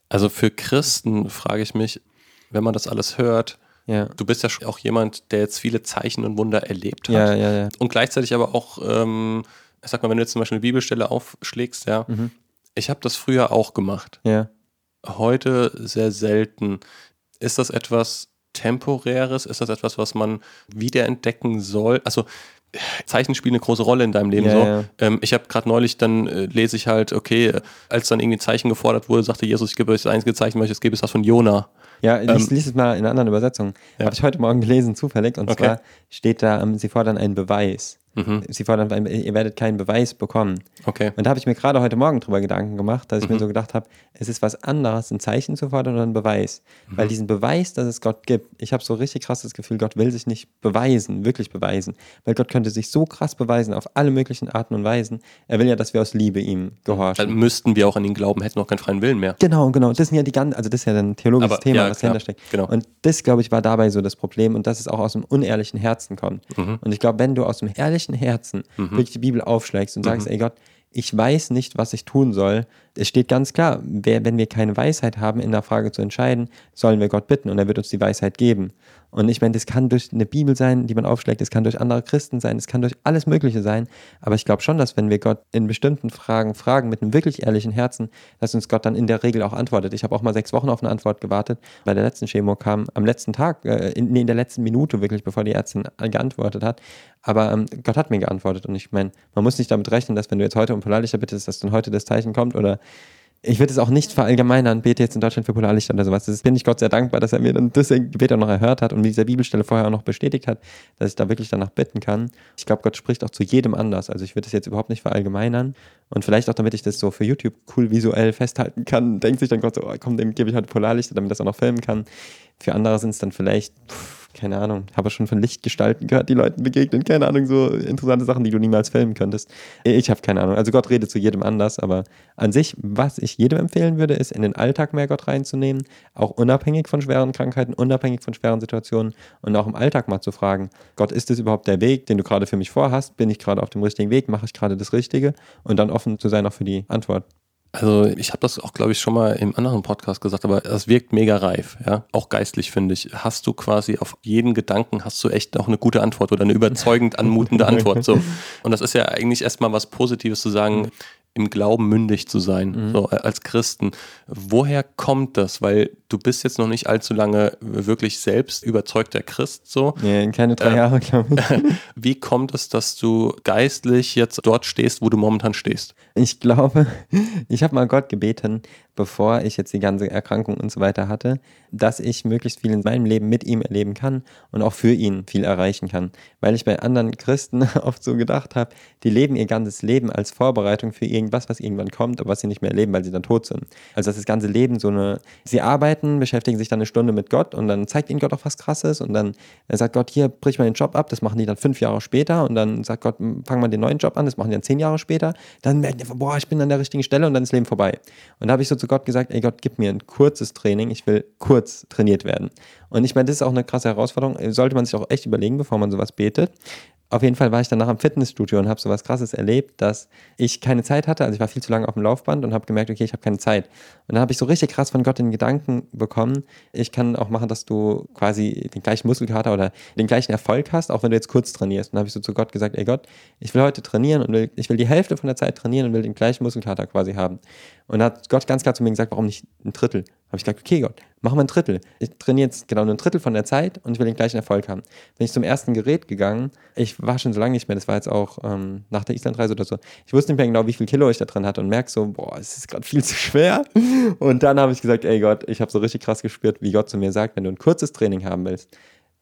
Also für Christen frage ich mich, wenn man das alles hört, ja. Du bist ja auch jemand, der jetzt viele Zeichen und Wunder erlebt hat. Ja, ja, ja. Und gleichzeitig aber auch, ähm, ich sag mal, wenn du jetzt zum Beispiel eine Bibelstelle aufschlägst, ja, mhm. ich habe das früher auch gemacht. Ja. Heute sehr selten. Ist das etwas Temporäres? Ist das etwas, was man wiederentdecken soll? Also Zeichen spielen eine große Rolle in deinem Leben. Ja, so. Ja. Ähm, ich habe gerade neulich, dann äh, lese ich halt, okay, als dann irgendwie ein Zeichen gefordert wurde, sagte Jesus, ich gebe euch das einzige Zeichen, welches ich gebe, ist das von Jona. Ja, ich ähm, lese es mal in einer anderen Übersetzung. Ja. Habe ich heute Morgen gelesen, zufällig. Und okay. zwar steht da, um, sie fordern einen Beweis. Mhm. Sie fordern, ihr werdet keinen Beweis bekommen. Okay. Und da habe ich mir gerade heute Morgen drüber Gedanken gemacht, dass ich mhm. mir so gedacht habe, es ist was anderes, ein Zeichen zu fordern oder ein Beweis. Mhm. Weil diesen Beweis, dass es Gott gibt, ich habe so richtig krass das Gefühl, Gott will sich nicht beweisen, wirklich beweisen. Weil Gott könnte sich so krass beweisen auf alle möglichen Arten und Weisen. Er will ja, dass wir aus Liebe ihm gehorchen. Dann müssten wir auch an ihn glauben, hätten auch keinen freien Willen mehr. Genau, genau. Das sind ja die ganzen, also das ist ja ein theologisches Aber, Thema, ja, was dahinter steckt. Genau. Und das, glaube ich, war dabei so das Problem und dass es auch aus dem unehrlichen Herzen kommt. Mhm. Und ich glaube, wenn du aus dem ehrlichen Herzen mhm. wirklich die Bibel aufschlägst und sagst, mhm. ey Gott, ich weiß nicht, was ich tun soll. Es steht ganz klar, wer, wenn wir keine Weisheit haben, in der Frage zu entscheiden, sollen wir Gott bitten und er wird uns die Weisheit geben. Und ich meine, das kann durch eine Bibel sein, die man aufschlägt, es kann durch andere Christen sein, es kann durch alles Mögliche sein. Aber ich glaube schon, dass wenn wir Gott in bestimmten Fragen fragen mit einem wirklich ehrlichen Herzen, dass uns Gott dann in der Regel auch antwortet. Ich habe auch mal sechs Wochen auf eine Antwort gewartet. Bei der letzten Chemo kam am letzten Tag, äh, in, nee, in der letzten Minute wirklich, bevor die Ärztin geantwortet hat. Aber ähm, Gott hat mir geantwortet. Und ich meine, man muss nicht damit rechnen, dass wenn du jetzt heute um Polarlichter bittest, dass dann heute das Zeichen kommt oder ich würde es auch nicht verallgemeinern, bete jetzt in Deutschland für Polarlichter oder sowas. Das bin ich Gott sehr dankbar, dass er mir dann das Gebet auch noch erhört hat und mit dieser Bibelstelle vorher auch noch bestätigt hat, dass ich da wirklich danach bitten kann. Ich glaube, Gott spricht auch zu jedem anders. Also ich würde es jetzt überhaupt nicht verallgemeinern. Und vielleicht auch, damit ich das so für YouTube cool visuell festhalten kann, denkt sich dann Gott so, oh, komm, dem gebe ich halt Polarlichter, damit das auch noch filmen kann. Für andere sind es dann vielleicht, pff, keine Ahnung, habe schon von Lichtgestalten gehört, die Leuten begegnen, keine Ahnung, so interessante Sachen, die du niemals filmen könntest. Ich habe keine Ahnung. Also Gott redet zu jedem anders, aber an sich, was ich jedem empfehlen würde, ist in den Alltag mehr Gott reinzunehmen, auch unabhängig von schweren Krankheiten, unabhängig von schweren Situationen und auch im Alltag mal zu fragen, Gott, ist das überhaupt der Weg, den du gerade für mich vorhast? Bin ich gerade auf dem richtigen Weg? Mache ich gerade das Richtige? Und dann offen zu sein auch für die Antwort. Also ich habe das auch, glaube ich, schon mal im anderen Podcast gesagt, aber es wirkt mega reif, ja. Auch geistlich, finde ich. Hast du quasi auf jeden Gedanken, hast du echt auch eine gute Antwort oder eine überzeugend anmutende Antwort. So. Und das ist ja eigentlich erstmal was Positives zu sagen, im Glauben mündig zu sein, mhm. so als Christen. Woher kommt das? Weil du bist jetzt noch nicht allzu lange wirklich selbst überzeugter Christ, so. Nee, keine drei äh, Jahre, glaube ich. Wie kommt es, dass du geistlich jetzt dort stehst, wo du momentan stehst? Ich glaube, ich habe mal Gott gebeten, bevor ich jetzt die ganze Erkrankung und so weiter hatte, dass ich möglichst viel in meinem Leben mit ihm erleben kann und auch für ihn viel erreichen kann. Weil ich bei anderen Christen oft so gedacht habe, die leben ihr ganzes Leben als Vorbereitung für irgendwas, was irgendwann kommt, aber was sie nicht mehr erleben, weil sie dann tot sind. Also dass das ganze Leben so eine, sie arbeiten, beschäftigen sich dann eine Stunde mit Gott und dann zeigt ihnen Gott auch was Krasses und dann sagt Gott, hier, brich mal den Job ab, das machen die dann fünf Jahre später und dann sagt Gott, fang mal den neuen Job an, das machen die dann zehn Jahre später. Dann merken die, boah, ich bin an der richtigen Stelle und dann ist Leben vorbei. Und da habe ich so zu Gott gesagt, ey Gott, gib mir ein kurzes Training, ich will kurz trainiert werden. Und ich meine, das ist auch eine krasse Herausforderung, sollte man sich auch echt überlegen, bevor man sowas betet. Auf jeden Fall war ich danach im Fitnessstudio und habe so was Krasses erlebt, dass ich keine Zeit hatte. Also ich war viel zu lange auf dem Laufband und habe gemerkt, okay, ich habe keine Zeit. Und dann habe ich so richtig krass von Gott den Gedanken bekommen, ich kann auch machen, dass du quasi den gleichen Muskelkater oder den gleichen Erfolg hast, auch wenn du jetzt kurz trainierst. Und dann habe ich so zu Gott gesagt, ey Gott, ich will heute trainieren und will, ich will die Hälfte von der Zeit trainieren und will den gleichen Muskelkater quasi haben. Und da hat Gott ganz klar zu mir gesagt, warum nicht ein Drittel? Habe ich gesagt, okay Gott, machen wir ein Drittel. Ich trainiere jetzt genau nur ein Drittel von der Zeit und ich will den gleichen Erfolg haben. Bin ich zum ersten Gerät gegangen, ich war schon so lange nicht mehr, das war jetzt auch ähm, nach der Islandreise oder so. Ich wusste nicht mehr genau, wie viel Kilo ich da drin hatte und merke so, boah, es ist gerade viel zu schwer. Und dann habe ich gesagt, ey Gott, ich habe so richtig krass gespürt, wie Gott zu mir sagt, wenn du ein kurzes Training haben willst,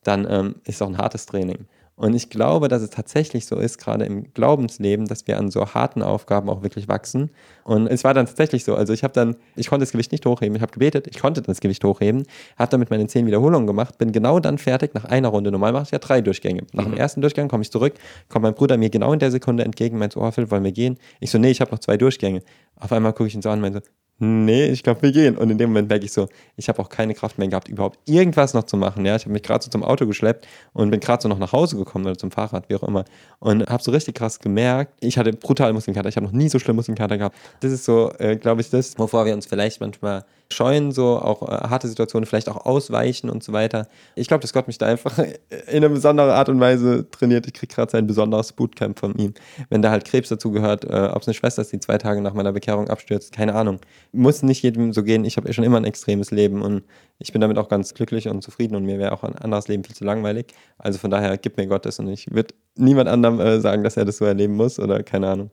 dann ähm, ist auch ein hartes Training. Und ich glaube, dass es tatsächlich so ist, gerade im Glaubensleben, dass wir an so harten Aufgaben auch wirklich wachsen. Und es war dann tatsächlich so. Also ich habe dann, ich konnte das Gewicht nicht hochheben. Ich habe gebetet, ich konnte das Gewicht hochheben, habe damit meine zehn Wiederholungen gemacht, bin genau dann fertig nach einer Runde. Normal mache ich ja drei Durchgänge. Nach mhm. dem ersten Durchgang komme ich zurück, kommt mein Bruder mir genau in der Sekunde entgegen, meint so, oh Phil, wollen wir gehen? Ich so, nee, ich habe noch zwei Durchgänge. Auf einmal gucke ich ihn so an und meine so, nee, ich glaube, wir gehen. Und in dem Moment merke ich so, ich habe auch keine Kraft mehr gehabt, überhaupt irgendwas noch zu machen. Ja, ich habe mich gerade so zum Auto geschleppt und bin gerade so noch nach Hause gekommen oder zum Fahrrad, wie auch immer. Und habe so richtig krass gemerkt, ich hatte brutal Muskelkater. Ich habe noch nie so schlimm Muskelkater gehabt. Das ist so, äh, glaube ich, das, wovor wir uns vielleicht manchmal scheuen, so auch äh, harte Situationen vielleicht auch ausweichen und so weiter. Ich glaube, dass Gott mich da einfach in einer besonderen Art und Weise trainiert. Ich kriege gerade sein besonderes Bootcamp von ihm. Wenn da halt Krebs dazu gehört, äh, ob es eine Schwester ist, die zwei Tage nach meiner Bekehrung abstürzt, keine Ahnung. Muss nicht jedem so gehen. Ich habe schon immer ein extremes Leben und ich bin damit auch ganz glücklich und zufrieden und mir wäre auch ein anderes Leben viel zu langweilig. Also von daher, gib mir Gott das und ich würde niemand anderem äh, sagen, dass er das so erleben muss oder keine Ahnung.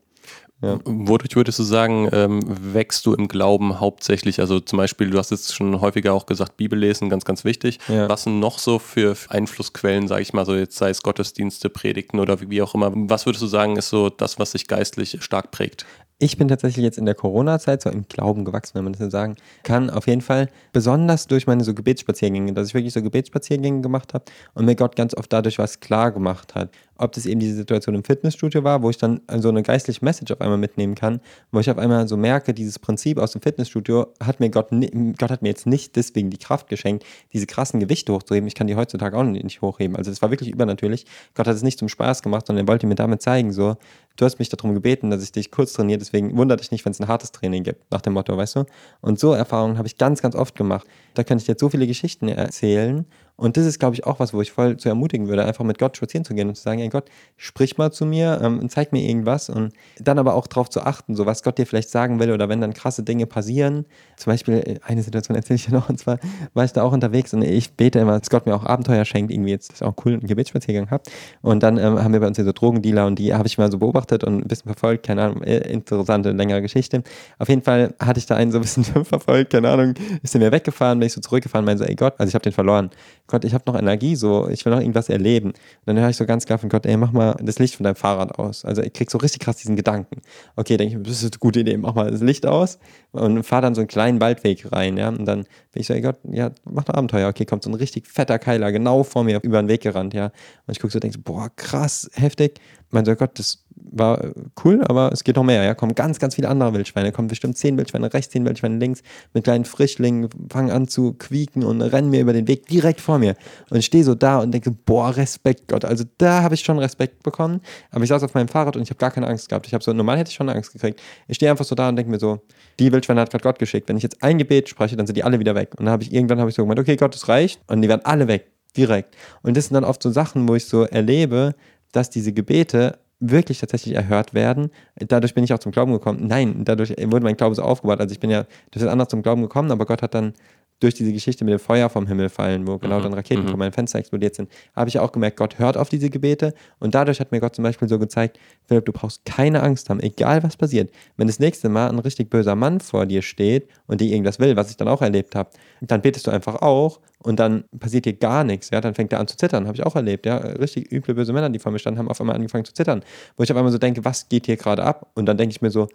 Ja. Wodurch würdest du sagen, ähm, wächst du im Glauben hauptsächlich? Also zum Beispiel, du hast jetzt schon häufiger auch gesagt, Bibel lesen, ganz, ganz wichtig. Ja. Was sind noch so für Einflussquellen, sage ich mal, so jetzt sei es Gottesdienste, Predigten oder wie auch immer? Was würdest du sagen, ist so das, was sich geistlich stark prägt? Ich bin tatsächlich jetzt in der Corona-Zeit so im Glauben gewachsen, wenn man das so sagen kann. Auf jeden Fall besonders durch meine so Gebetsspaziergänge, dass ich wirklich so Gebetsspaziergänge gemacht habe und mir Gott ganz oft dadurch was klar gemacht hat ob das eben diese Situation im Fitnessstudio war, wo ich dann so eine geistliche Message auf einmal mitnehmen kann, wo ich auf einmal so merke, dieses Prinzip aus dem Fitnessstudio hat mir Gott, Gott hat mir jetzt nicht deswegen die Kraft geschenkt, diese krassen Gewichte hochzuheben. Ich kann die heutzutage auch nicht hochheben. Also das war wirklich übernatürlich. Gott hat es nicht zum Spaß gemacht, sondern er wollte mir damit zeigen, so, du hast mich darum gebeten, dass ich dich kurz trainiere, deswegen wundert dich nicht, wenn es ein hartes Training gibt, nach dem Motto, weißt du? Und so Erfahrungen habe ich ganz, ganz oft gemacht. Da kann ich jetzt so viele Geschichten erzählen und das ist, glaube ich, auch was, wo ich voll zu ermutigen würde, einfach mit Gott spazieren zu gehen und zu sagen, ey Gott, sprich mal zu mir ähm, und zeig mir irgendwas und dann aber auch darauf zu achten, so was Gott dir vielleicht sagen will oder wenn dann krasse Dinge passieren. Zum Beispiel, äh, eine Situation erzähle ich dir noch, und zwar war ich da auch unterwegs und ich bete immer, dass Gott mir auch Abenteuer schenkt, irgendwie jetzt, ich auch einen coolen Gebetsspaziergang habe. Und dann ähm, haben wir bei uns hier so Drogendealer und die habe ich mal so beobachtet und ein bisschen verfolgt, keine Ahnung, äh, interessante, längere Geschichte. Auf jeden Fall hatte ich da einen so ein bisschen verfolgt, keine Ahnung, ist er mir weggefahren, bin ich so zurückgefahren, meinte so, ey Gott, also ich habe den verloren. Gott, ich habe noch Energie, so, ich will noch irgendwas erleben. Und dann höre ich so ganz klar von Gott, ey, mach mal das Licht von deinem Fahrrad aus. Also ich krieg so richtig krass diesen Gedanken. Okay, denke ich, das ist eine gute Idee, mach mal das Licht aus und fahr dann so einen kleinen Waldweg rein, ja. Und dann bin ich so, ey Gott, ja, mach ein Abenteuer. Okay, kommt so ein richtig fetter Keiler genau vor mir über den Weg gerannt, ja. Und ich gucke so, denke so, boah, krass, heftig. Mein so, Gott, das war cool, aber es geht noch mehr. Ja, kommen ganz, ganz viele andere Wildschweine. Kommen bestimmt zehn Wildschweine rechts, zehn Wildschweine links, mit kleinen Frischlingen, fangen an zu quieken und rennen mir über den Weg direkt vor mir. Und ich stehe so da und denke, boah, Respekt, Gott. Also da habe ich schon Respekt bekommen. Aber ich saß auf meinem Fahrrad und ich habe gar keine Angst gehabt. Ich habe so, normal hätte ich schon Angst gekriegt. Ich stehe einfach so da und denke mir so, die Wildschweine hat gerade Gott geschickt. Wenn ich jetzt ein Gebet spreche, dann sind die alle wieder weg. Und dann habe ich irgendwann habe ich so gemeint, okay, Gott, das reicht. Und die werden alle weg. Direkt. Und das sind dann oft so Sachen, wo ich so erlebe, dass diese Gebete wirklich tatsächlich erhört werden. Dadurch bin ich auch zum Glauben gekommen. Nein, dadurch wurde mein Glaube so aufgebaut. Also ich bin ja durch das anders zum Glauben gekommen, aber Gott hat dann durch diese Geschichte mit dem Feuer vom Himmel fallen, wo genau mhm. dann Raketen mhm. vor meinem Fenster explodiert sind, habe ich auch gemerkt, Gott hört auf diese Gebete und dadurch hat mir Gott zum Beispiel so gezeigt, Philipp, du brauchst keine Angst haben, egal was passiert. Wenn das nächste Mal ein richtig böser Mann vor dir steht und dir irgendwas will, was ich dann auch erlebt habe, dann betest du einfach auch und dann passiert dir gar nichts, ja, dann fängt er an zu zittern, habe ich auch erlebt, ja, richtig üble, böse Männer, die vor mir standen, haben auf einmal angefangen zu zittern, wo ich auf einmal so denke, was geht hier gerade ab? Und dann denke ich mir so,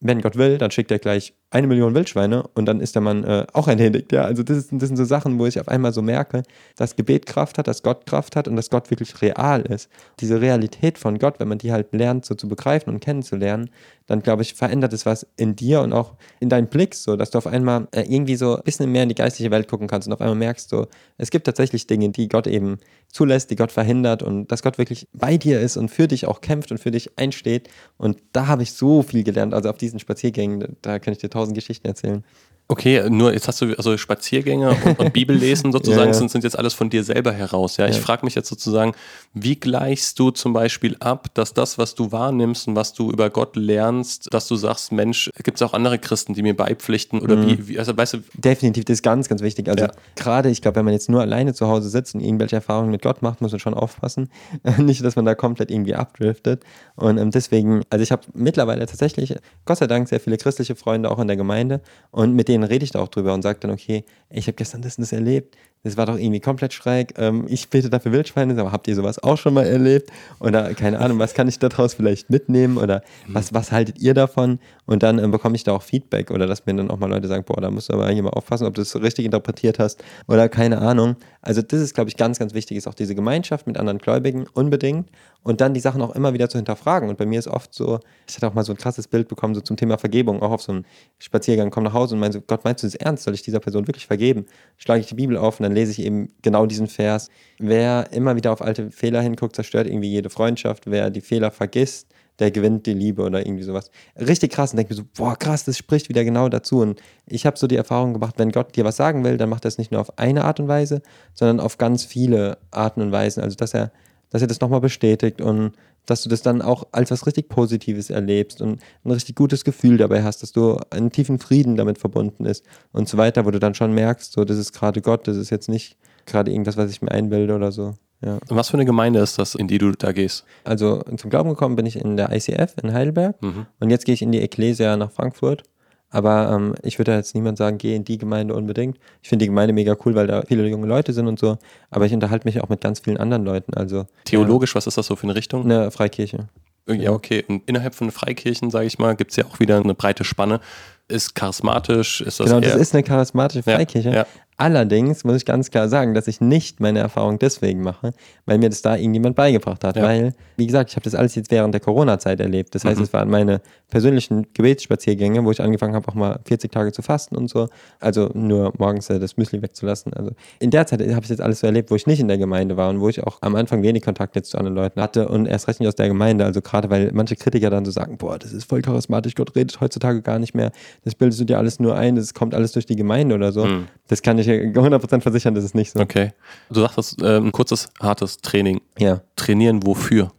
wenn Gott will, dann schickt er gleich eine Million Wildschweine und dann ist der Mann äh, auch entledigt. Ja, also das, ist, das sind so Sachen, wo ich auf einmal so merke, dass Gebet Kraft hat, dass Gott Kraft hat und dass Gott wirklich real ist. Diese Realität von Gott, wenn man die halt lernt, so zu begreifen und kennenzulernen, dann glaube ich, verändert es was in dir und auch in deinem Blick, so dass du auf einmal äh, irgendwie so ein bisschen mehr in die geistliche Welt gucken kannst und auf einmal merkst, so, es gibt tatsächlich Dinge, die Gott eben zulässt, die Gott verhindert und dass Gott wirklich bei dir ist und für dich auch kämpft und für dich einsteht. Und da habe ich so viel gelernt. Also auf diesen Spaziergängen, da kann ich dir tausend Geschichten erzählen. Okay, nur jetzt hast du also Spaziergänge und, und Bibellesen sozusagen, ja, ja. Sind, sind jetzt alles von dir selber heraus. Ja, ja. ich frage mich jetzt sozusagen, wie gleichst du zum Beispiel ab, dass das, was du wahrnimmst und was du über Gott lernst, dass du sagst, Mensch, gibt es auch andere Christen, die mir beipflichten oder mhm. wie, wie, also weißt du. Definitiv, das ist ganz, ganz wichtig. Also gerade, ich glaube, wenn man jetzt nur alleine zu Hause sitzt und irgendwelche Erfahrungen mit Gott macht, muss man schon aufpassen. Nicht, dass man da komplett irgendwie abdriftet. Und ähm, deswegen, also ich habe mittlerweile tatsächlich, Gott sei Dank, sehr viele christliche Freunde auch in der Gemeinde und mit denen denen rede ich da auch drüber und sage dann, okay, ich habe gestern das und das erlebt, das war doch irgendwie komplett schräg. Ähm, ich bete dafür Wildschweine, aber habt ihr sowas auch schon mal erlebt? Oder keine Ahnung, was kann ich daraus vielleicht mitnehmen? Oder mhm. was, was haltet ihr davon? Und dann ähm, bekomme ich da auch Feedback oder dass mir dann auch mal Leute sagen, boah, da musst du aber eigentlich mal aufpassen, ob du es richtig interpretiert hast oder keine Ahnung. Also das ist, glaube ich, ganz, ganz wichtig, ist auch diese Gemeinschaft mit anderen Gläubigen unbedingt und dann die Sachen auch immer wieder zu hinterfragen. Und bei mir ist oft so, ich hatte auch mal so ein krasses Bild bekommen, so zum Thema Vergebung, auch auf so einem Spaziergang, komm nach Hause und meine so, Gott, meinst du das ernst? Soll ich dieser Person wirklich vergeben? Schlage ich die Bibel auf und dann lese ich eben genau diesen Vers. Wer immer wieder auf alte Fehler hinguckt, zerstört irgendwie jede Freundschaft. Wer die Fehler vergisst, der gewinnt die Liebe oder irgendwie sowas. Richtig krass und denke mir so, boah, krass, das spricht wieder genau dazu. Und ich habe so die Erfahrung gemacht, wenn Gott dir was sagen will, dann macht er es nicht nur auf eine Art und Weise, sondern auf ganz viele Arten und Weisen. Also, dass er, dass er das nochmal bestätigt und dass du das dann auch als was richtig Positives erlebst und ein richtig gutes Gefühl dabei hast, dass du einen tiefen Frieden damit verbunden ist und so weiter, wo du dann schon merkst, so, das ist gerade Gott, das ist jetzt nicht gerade irgendwas, was ich mir einbilde oder so. Ja. Und was für eine Gemeinde ist das, in die du da gehst? Also zum Glauben gekommen bin ich in der ICF in Heidelberg mhm. und jetzt gehe ich in die Ecclesia nach Frankfurt. Aber ähm, ich würde jetzt niemand sagen, geh in die Gemeinde unbedingt. Ich finde die Gemeinde mega cool, weil da viele junge Leute sind und so. Aber ich unterhalte mich auch mit ganz vielen anderen Leuten. Also Theologisch, ja, was ist das so für eine Richtung? Eine Freikirche. Ja, okay. Und innerhalb von Freikirchen, sage ich mal, gibt es ja auch wieder eine breite Spanne. Ist charismatisch? Ist das genau, das ist eine charismatische Freikirche. Ja, ja. Allerdings muss ich ganz klar sagen, dass ich nicht meine Erfahrung deswegen mache, weil mir das da irgendjemand beigebracht hat. Ja. Weil, wie gesagt, ich habe das alles jetzt während der Corona-Zeit erlebt. Das heißt, mhm. es waren meine persönlichen Gebetsspaziergänge, wo ich angefangen habe, auch mal 40 Tage zu fasten und so. Also nur morgens äh, das Müsli wegzulassen. Also in der Zeit habe ich jetzt alles so erlebt, wo ich nicht in der Gemeinde war und wo ich auch am Anfang wenig Kontakt jetzt zu anderen Leuten hatte und erst recht nicht aus der Gemeinde. Also gerade weil manche Kritiker dann so sagen, boah, das ist voll charismatisch, Gott redet heutzutage gar nicht mehr. Das bildest du dir alles nur ein, das kommt alles durch die Gemeinde oder so. Mhm. Das kann ich 100% versichern, das ist nicht so. Okay. Du sagtest, äh, ein kurzes, hartes Training. Ja. Trainieren wofür?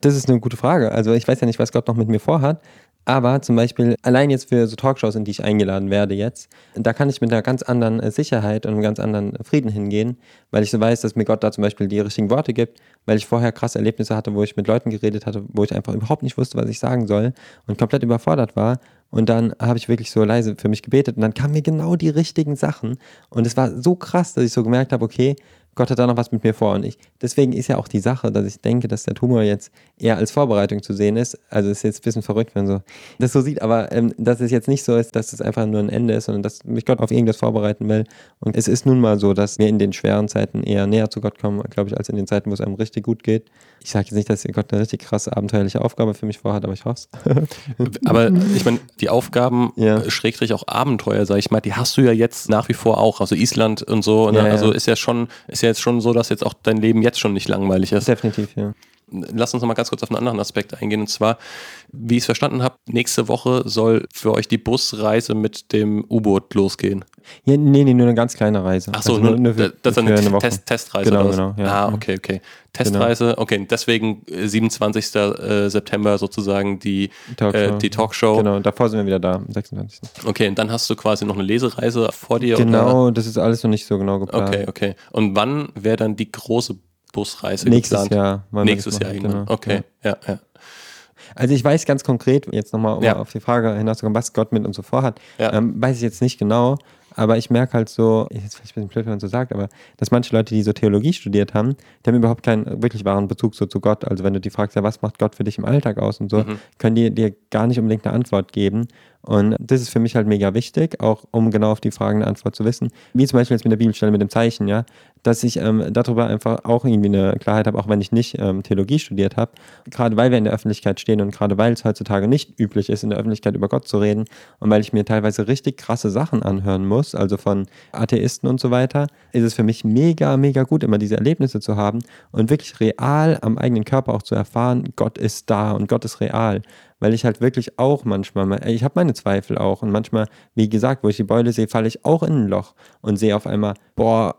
Das ist eine gute Frage. Also ich weiß ja nicht, was Gott noch mit mir vorhat. Aber zum Beispiel allein jetzt für so Talkshows, in die ich eingeladen werde jetzt, da kann ich mit einer ganz anderen äh, Sicherheit und einem ganz anderen Frieden hingehen, weil ich so weiß, dass mir Gott da zum Beispiel die richtigen Worte gibt, weil ich vorher krasse Erlebnisse hatte, wo ich mit Leuten geredet hatte, wo ich einfach überhaupt nicht wusste, was ich sagen soll und komplett überfordert war. Und dann habe ich wirklich so leise für mich gebetet und dann kamen mir genau die richtigen Sachen. Und es war so krass, dass ich so gemerkt habe, okay, Gott hat da noch was mit mir vor. Und ich, deswegen ist ja auch die Sache, dass ich denke, dass der Tumor jetzt eher als Vorbereitung zu sehen ist. Also ist jetzt ein bisschen verrückt, wenn so das so sieht, aber ähm, dass es jetzt nicht so ist, dass es einfach nur ein Ende ist, sondern dass mich Gott auf irgendwas vorbereiten will. Und es ist nun mal so, dass wir in den schweren Zeiten eher näher zu Gott kommen, glaube ich, als in den Zeiten, wo es einem richtig gut geht. Ich sage jetzt nicht, dass Gott eine richtig krasse abenteuerliche Aufgabe für mich vorhat, aber ich hoffe es. aber ich meine, die Aufgaben, ja. Schrägstrich auch Abenteuer, sage ich mal, die hast du ja jetzt nach wie vor auch. Also Island und so. Ne? Ja, also ist ja schon, ist ja jetzt schon so, dass jetzt auch dein Leben jetzt schon nicht langweilig ist. Definitiv, ja. Lass uns noch mal ganz kurz auf einen anderen Aspekt eingehen. Und zwar, wie ich es verstanden habe, nächste Woche soll für euch die Busreise mit dem U-Boot losgehen. Ja, nee, nee, nur eine ganz kleine Reise. Ach so, also nur, nur für, das ist eine, eine Test, Testreise. Genau, genau. Ja. Ah, okay, okay. Testreise, genau. okay, deswegen 27. Äh, September sozusagen die Talkshow. Äh, die Talkshow. Genau, davor sind wir wieder da, am 26. Okay, und dann hast du quasi noch eine Lesereise vor dir? Genau, oder? das ist alles noch nicht so genau geplant. Okay, okay. Und wann wäre dann die große Busreise Nächstes geplant? Jahr. Nächstes Jahr irgendwann. Genau. Okay, ja, ja. ja. Also ich weiß ganz konkret, jetzt nochmal um ja. auf die Frage hinauszukommen, was Gott mit uns so vorhat, ja. ähm, weiß ich jetzt nicht genau, aber ich merke halt so, jetzt vielleicht ein bisschen blöd, wenn man so sagt, aber dass manche Leute, die so Theologie studiert haben, die haben überhaupt keinen wirklich wahren Bezug so zu Gott. Also wenn du die fragst, ja, was macht Gott für dich im Alltag aus und so, mhm. können die dir gar nicht unbedingt eine Antwort geben. Und das ist für mich halt mega wichtig, auch um genau auf die Fragen eine Antwort zu wissen. Wie zum Beispiel jetzt mit der Bibelstelle mit dem Zeichen, ja, dass ich ähm, darüber einfach auch irgendwie eine Klarheit habe, auch wenn ich nicht ähm, Theologie studiert habe. Gerade weil wir in der Öffentlichkeit stehen und gerade weil es heutzutage nicht üblich ist, in der Öffentlichkeit über Gott zu reden und weil ich mir teilweise richtig krasse Sachen anhören muss, also von Atheisten und so weiter, ist es für mich mega, mega gut, immer diese Erlebnisse zu haben und wirklich real am eigenen Körper auch zu erfahren, Gott ist da und Gott ist real weil ich halt wirklich auch manchmal, ich habe meine Zweifel auch und manchmal, wie gesagt, wo ich die Beule sehe, falle ich auch in ein Loch und sehe auf einmal, boah,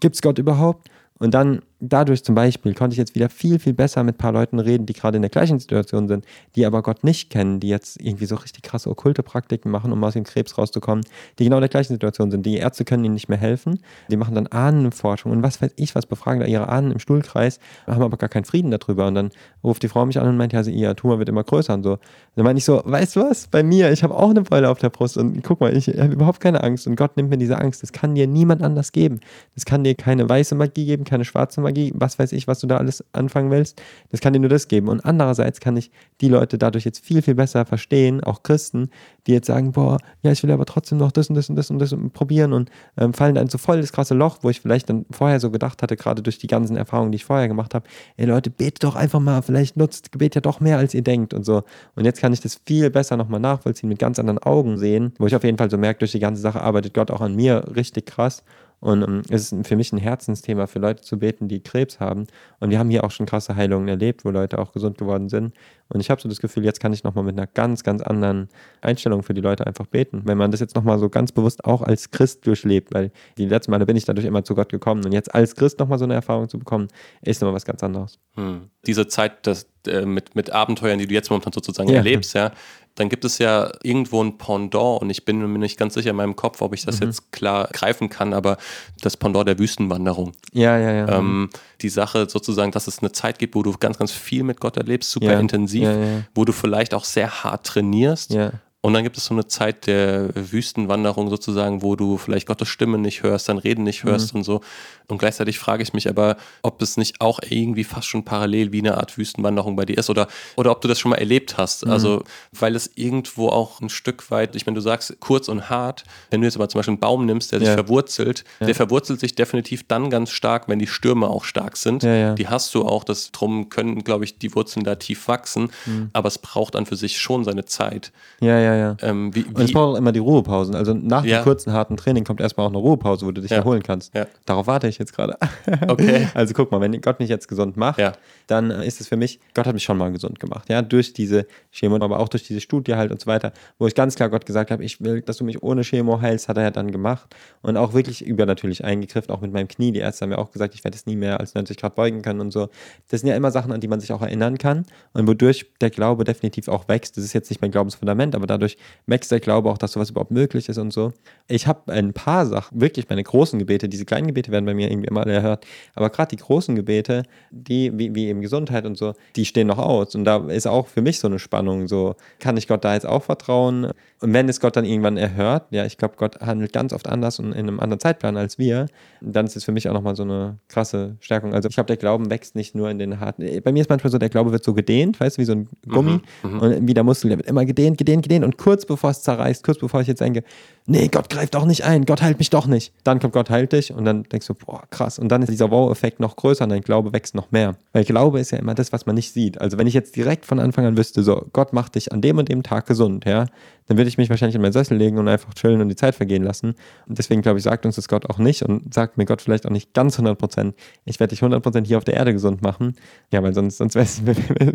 gibt es Gott überhaupt? Und dann dadurch zum Beispiel konnte ich jetzt wieder viel, viel besser mit ein paar Leuten reden, die gerade in der gleichen Situation sind, die aber Gott nicht kennen, die jetzt irgendwie so richtig krasse okkulte Praktiken machen, um aus dem Krebs rauszukommen, die genau in der gleichen Situation sind. Die Ärzte können ihnen nicht mehr helfen, die machen dann Ahnenforschung und was weiß ich was, befragen da ihre Ahnen im Stuhlkreis, haben aber gar keinen Frieden darüber. Und dann ruft die Frau mich an und meint, ja, ihr Tumor wird immer größer und so. Dann meine ich so, weißt du was, bei mir, ich habe auch eine Beule auf der Brust und guck mal, ich habe überhaupt keine Angst und Gott nimmt mir diese Angst. Das kann dir niemand anders geben. Das kann dir keine weiße Magie geben, keine schwarze Magie, was weiß ich, was du da alles anfangen willst, das kann dir nur das geben. Und andererseits kann ich die Leute dadurch jetzt viel, viel besser verstehen, auch Christen, die jetzt sagen, boah, ja, ich will aber trotzdem noch das und das und das und das probieren und ähm, fallen dann so voll das krasse Loch, wo ich vielleicht dann vorher so gedacht hatte, gerade durch die ganzen Erfahrungen, die ich vorher gemacht habe, ey Leute, betet doch einfach mal, vielleicht nutzt Gebet ja doch mehr, als ihr denkt und so. Und jetzt kann ich das viel besser nochmal nachvollziehen, mit ganz anderen Augen sehen, wo ich auf jeden Fall so merke, durch die ganze Sache arbeitet Gott auch an mir richtig krass und ähm, es ist für mich ein Herzensthema für Leute zu beten, die Krebs haben. Und wir haben hier auch schon krasse Heilungen erlebt, wo Leute auch gesund geworden sind. Und ich habe so das Gefühl, jetzt kann ich nochmal mit einer ganz, ganz anderen Einstellung für die Leute einfach beten. Wenn man das jetzt nochmal so ganz bewusst auch als Christ durchlebt, weil die letzten Male bin ich dadurch immer zu Gott gekommen. Und jetzt als Christ nochmal so eine Erfahrung zu bekommen, ist immer was ganz anderes. Hm. Diese Zeit das, äh, mit, mit Abenteuern, die du jetzt momentan sozusagen ja. erlebst, ja, dann gibt es ja irgendwo ein Pendant und ich bin mir nicht ganz sicher in meinem Kopf, ob ich das mhm. jetzt klar greifen kann, aber das Pendant der Wüstenwanderung. Ja, ja, ja. Ähm, die Sache sozusagen, dass es eine Zeit gibt, wo du ganz, ganz viel mit Gott erlebst, super ja. intensiv, ja, ja. wo du vielleicht auch sehr hart trainierst. Ja und dann gibt es so eine Zeit der Wüstenwanderung sozusagen, wo du vielleicht Gottes Stimme nicht hörst, sein Reden nicht hörst mhm. und so. Und gleichzeitig frage ich mich aber, ob es nicht auch irgendwie fast schon parallel wie eine Art Wüstenwanderung bei dir ist oder, oder ob du das schon mal erlebt hast. Mhm. Also, weil es irgendwo auch ein Stück weit, ich meine, du sagst kurz und hart, wenn du jetzt aber zum Beispiel einen Baum nimmst, der sich ja. verwurzelt, ja. der verwurzelt sich definitiv dann ganz stark, wenn die Stürme auch stark sind. Ja, die hast du auch, das drum können, glaube ich, die Wurzeln da tief wachsen, mhm. aber es braucht dann für sich schon seine Zeit. Ja, ja, ja. Ähm, wie, und es braucht auch immer die Ruhepausen. Also nach ja. dem kurzen, harten Training kommt erstmal auch eine Ruhepause, wo du dich ja. erholen kannst. Ja. Darauf warte ich jetzt gerade. Okay. also guck mal, wenn Gott mich jetzt gesund macht, dann äh, ist es für mich, Gott hat mich schon mal gesund gemacht. Ja, durch diese Chemo, aber auch durch diese Studie halt und so weiter, wo ich ganz klar Gott gesagt habe, ich will, dass du mich ohne Chemo heilst, hat er ja dann gemacht. Und auch wirklich übernatürlich eingegriffen, auch mit meinem Knie. Die Ärzte haben ja auch gesagt, ich werde es nie mehr als 90 Grad beugen können und so. Das sind ja immer Sachen, an die man sich auch erinnern kann und wodurch der Glaube definitiv auch wächst. Das ist jetzt nicht mein Glaubensfundament, aber dadurch wächst der Glaube auch, dass sowas überhaupt möglich ist und so. Ich habe ein paar Sachen, wirklich meine großen Gebete, diese kleinen Gebete werden bei mir irgendwie immer erhört, aber gerade die großen Gebete, die, wie, wie eben Gesundheit und so, die stehen noch aus. Und da ist auch für mich so eine Spannung, so, kann ich Gott da jetzt auch vertrauen? Und wenn es Gott dann irgendwann erhört, ja, ich glaube, Gott handelt ganz oft anders und in einem anderen Zeitplan als wir, dann ist es für mich auch nochmal so eine krasse Stärkung. Also ich glaube, der Glauben wächst nicht nur in den harten, bei mir ist manchmal so, der Glaube wird so gedehnt, weißt du, wie so ein Gummi mhm, mhm. und wie der Muskel, der wird immer gedehnt, gedehnt, gedehnt und kurz bevor es zerreißt, kurz bevor ich jetzt denke, nee, Gott greift doch nicht ein, Gott heilt mich doch nicht. Dann kommt Gott heilt dich und dann denkst du, boah, krass. Und dann ist dieser Wow-Effekt noch größer und dein Glaube wächst noch mehr. Weil Glaube ist ja immer das, was man nicht sieht. Also wenn ich jetzt direkt von Anfang an wüsste, so, Gott macht dich an dem und dem Tag gesund, ja, dann würde ich mich wahrscheinlich in meinen Sessel legen und einfach chillen und die Zeit vergehen lassen. Und deswegen glaube ich, sagt uns das Gott auch nicht und sagt mir Gott vielleicht auch nicht ganz 100 Prozent. Ich werde dich 100 Prozent hier auf der Erde gesund machen. Ja, weil sonst, sonst wäre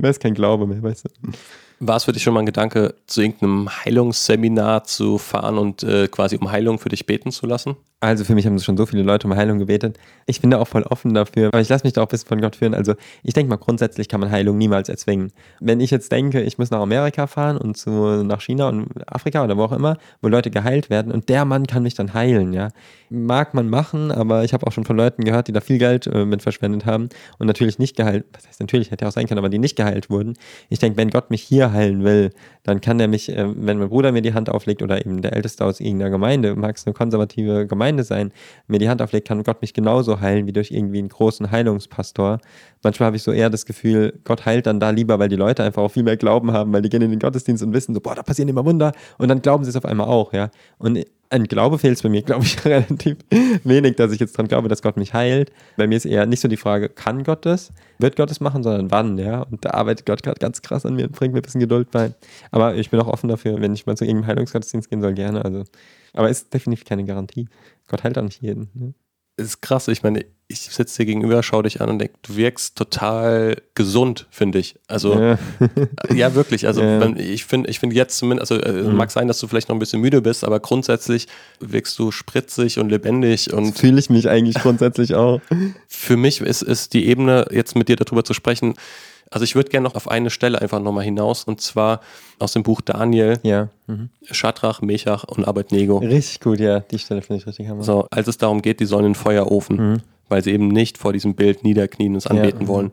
es kein Glaube mehr, weißt du. War es für dich schon mal ein Gedanke, zu irgendeinem Heilungsseminar zu fahren und äh, quasi um Heilung für dich beten zu lassen? Also für mich haben schon so viele Leute um Heilung gebetet. Ich bin da auch voll offen dafür, aber ich lasse mich da auch ein bisschen von Gott führen. Also ich denke mal, grundsätzlich kann man Heilung niemals erzwingen. Wenn ich jetzt denke, ich muss nach Amerika fahren und zu, nach China und Afrika oder wo auch immer, wo Leute geheilt werden und der Mann kann mich dann heilen, ja. Mag man machen, aber ich habe auch schon von Leuten gehört, die da viel Geld äh, mit verschwendet haben und natürlich nicht geheilt, was heißt natürlich, hätte auch sein können, aber die nicht geheilt wurden. Ich denke, wenn Gott mich hier heilen will, dann kann der mich, äh, wenn mein Bruder mir die Hand auflegt oder eben der Älteste aus irgendeiner Gemeinde, mag es eine konservative Gemeinde sein, mir die Hand auflegt, kann Gott mich genauso heilen wie durch irgendwie einen großen Heilungspastor. Manchmal habe ich so eher das Gefühl, Gott heilt dann da lieber, weil die Leute einfach auch viel mehr Glauben haben, weil die gehen in den Gottesdienst und wissen so, boah, da passieren immer Wunder und dann glauben sie es auf einmal auch, ja. Und an Glaube fehlt es bei mir, glaube ich, relativ wenig, dass ich jetzt dran glaube, dass Gott mich heilt. Bei mir ist eher nicht so die Frage, kann Gott das? Wird Gott das machen, sondern wann, ja? Und da arbeitet Gott gerade ganz krass an mir und bringt mir ein bisschen Geduld bei. Aber ich bin auch offen dafür, wenn ich mal zu irgendeinem Heilungsgottesdienst gehen soll, gerne. Also, aber ist definitiv keine Garantie. Gott heilt auch nicht jeden. Ne? ist krass. Ich meine, ich sitze dir gegenüber, schaue dich an und denke, du wirkst total gesund, finde ich. Also, ja, ja wirklich. Also, ja. Wenn, ich finde ich finde jetzt zumindest, also, äh, mhm. mag sein, dass du vielleicht noch ein bisschen müde bist, aber grundsätzlich wirkst du spritzig und lebendig. Und fühle ich mich eigentlich grundsätzlich auch. Für mich ist, ist die Ebene, jetzt mit dir darüber zu sprechen, also ich würde gerne noch auf eine Stelle einfach nochmal hinaus und zwar aus dem Buch Daniel. Ja. Mhm. Schadrach, Mechach und Abednego. Richtig gut, ja. Die Stelle finde ich richtig hammer. So, als es darum geht, die sollen in den Feuerofen, mhm. weil sie eben nicht vor diesem Bild niederknien und es anbeten ja, mhm. wollen.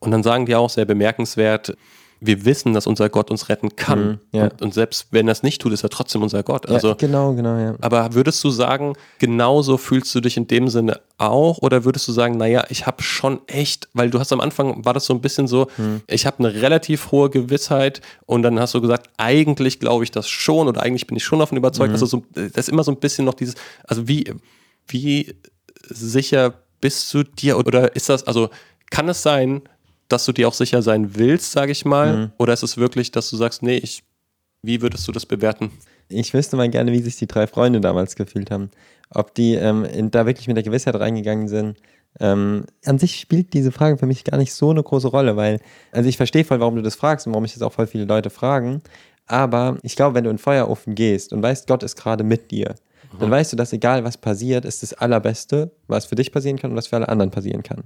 Und dann sagen die auch sehr bemerkenswert, wir wissen, dass unser Gott uns retten kann. Mhm, ja. und, und, selbst wenn er es nicht tut, ist er trotzdem unser Gott. Also, ja, genau, genau, ja. Aber würdest du sagen, genauso fühlst du dich in dem Sinne auch? Oder würdest du sagen, naja, ich habe schon echt, weil du hast am Anfang, war das so ein bisschen so, mhm. ich habe eine relativ hohe Gewissheit und dann hast du gesagt, eigentlich glaube ich das schon oder eigentlich bin ich schon davon überzeugt. Mhm. Also so, das ist immer so ein bisschen noch dieses, also wie, wie sicher bist du dir oder ist das, also kann es sein, dass du dir auch sicher sein willst, sage ich mal? Mhm. Oder ist es wirklich, dass du sagst, nee, ich, wie würdest du das bewerten? Ich wüsste mal gerne, wie sich die drei Freunde damals gefühlt haben. Ob die ähm, in, da wirklich mit der Gewissheit reingegangen sind. Ähm, an sich spielt diese Frage für mich gar nicht so eine große Rolle, weil, also ich verstehe voll, warum du das fragst und warum mich das auch voll viele Leute fragen. Aber ich glaube, wenn du in den Feuerofen gehst und weißt, Gott ist gerade mit dir, dann mhm. weißt du, dass egal was passiert, ist das Allerbeste, was für dich passieren kann und was für alle anderen passieren kann.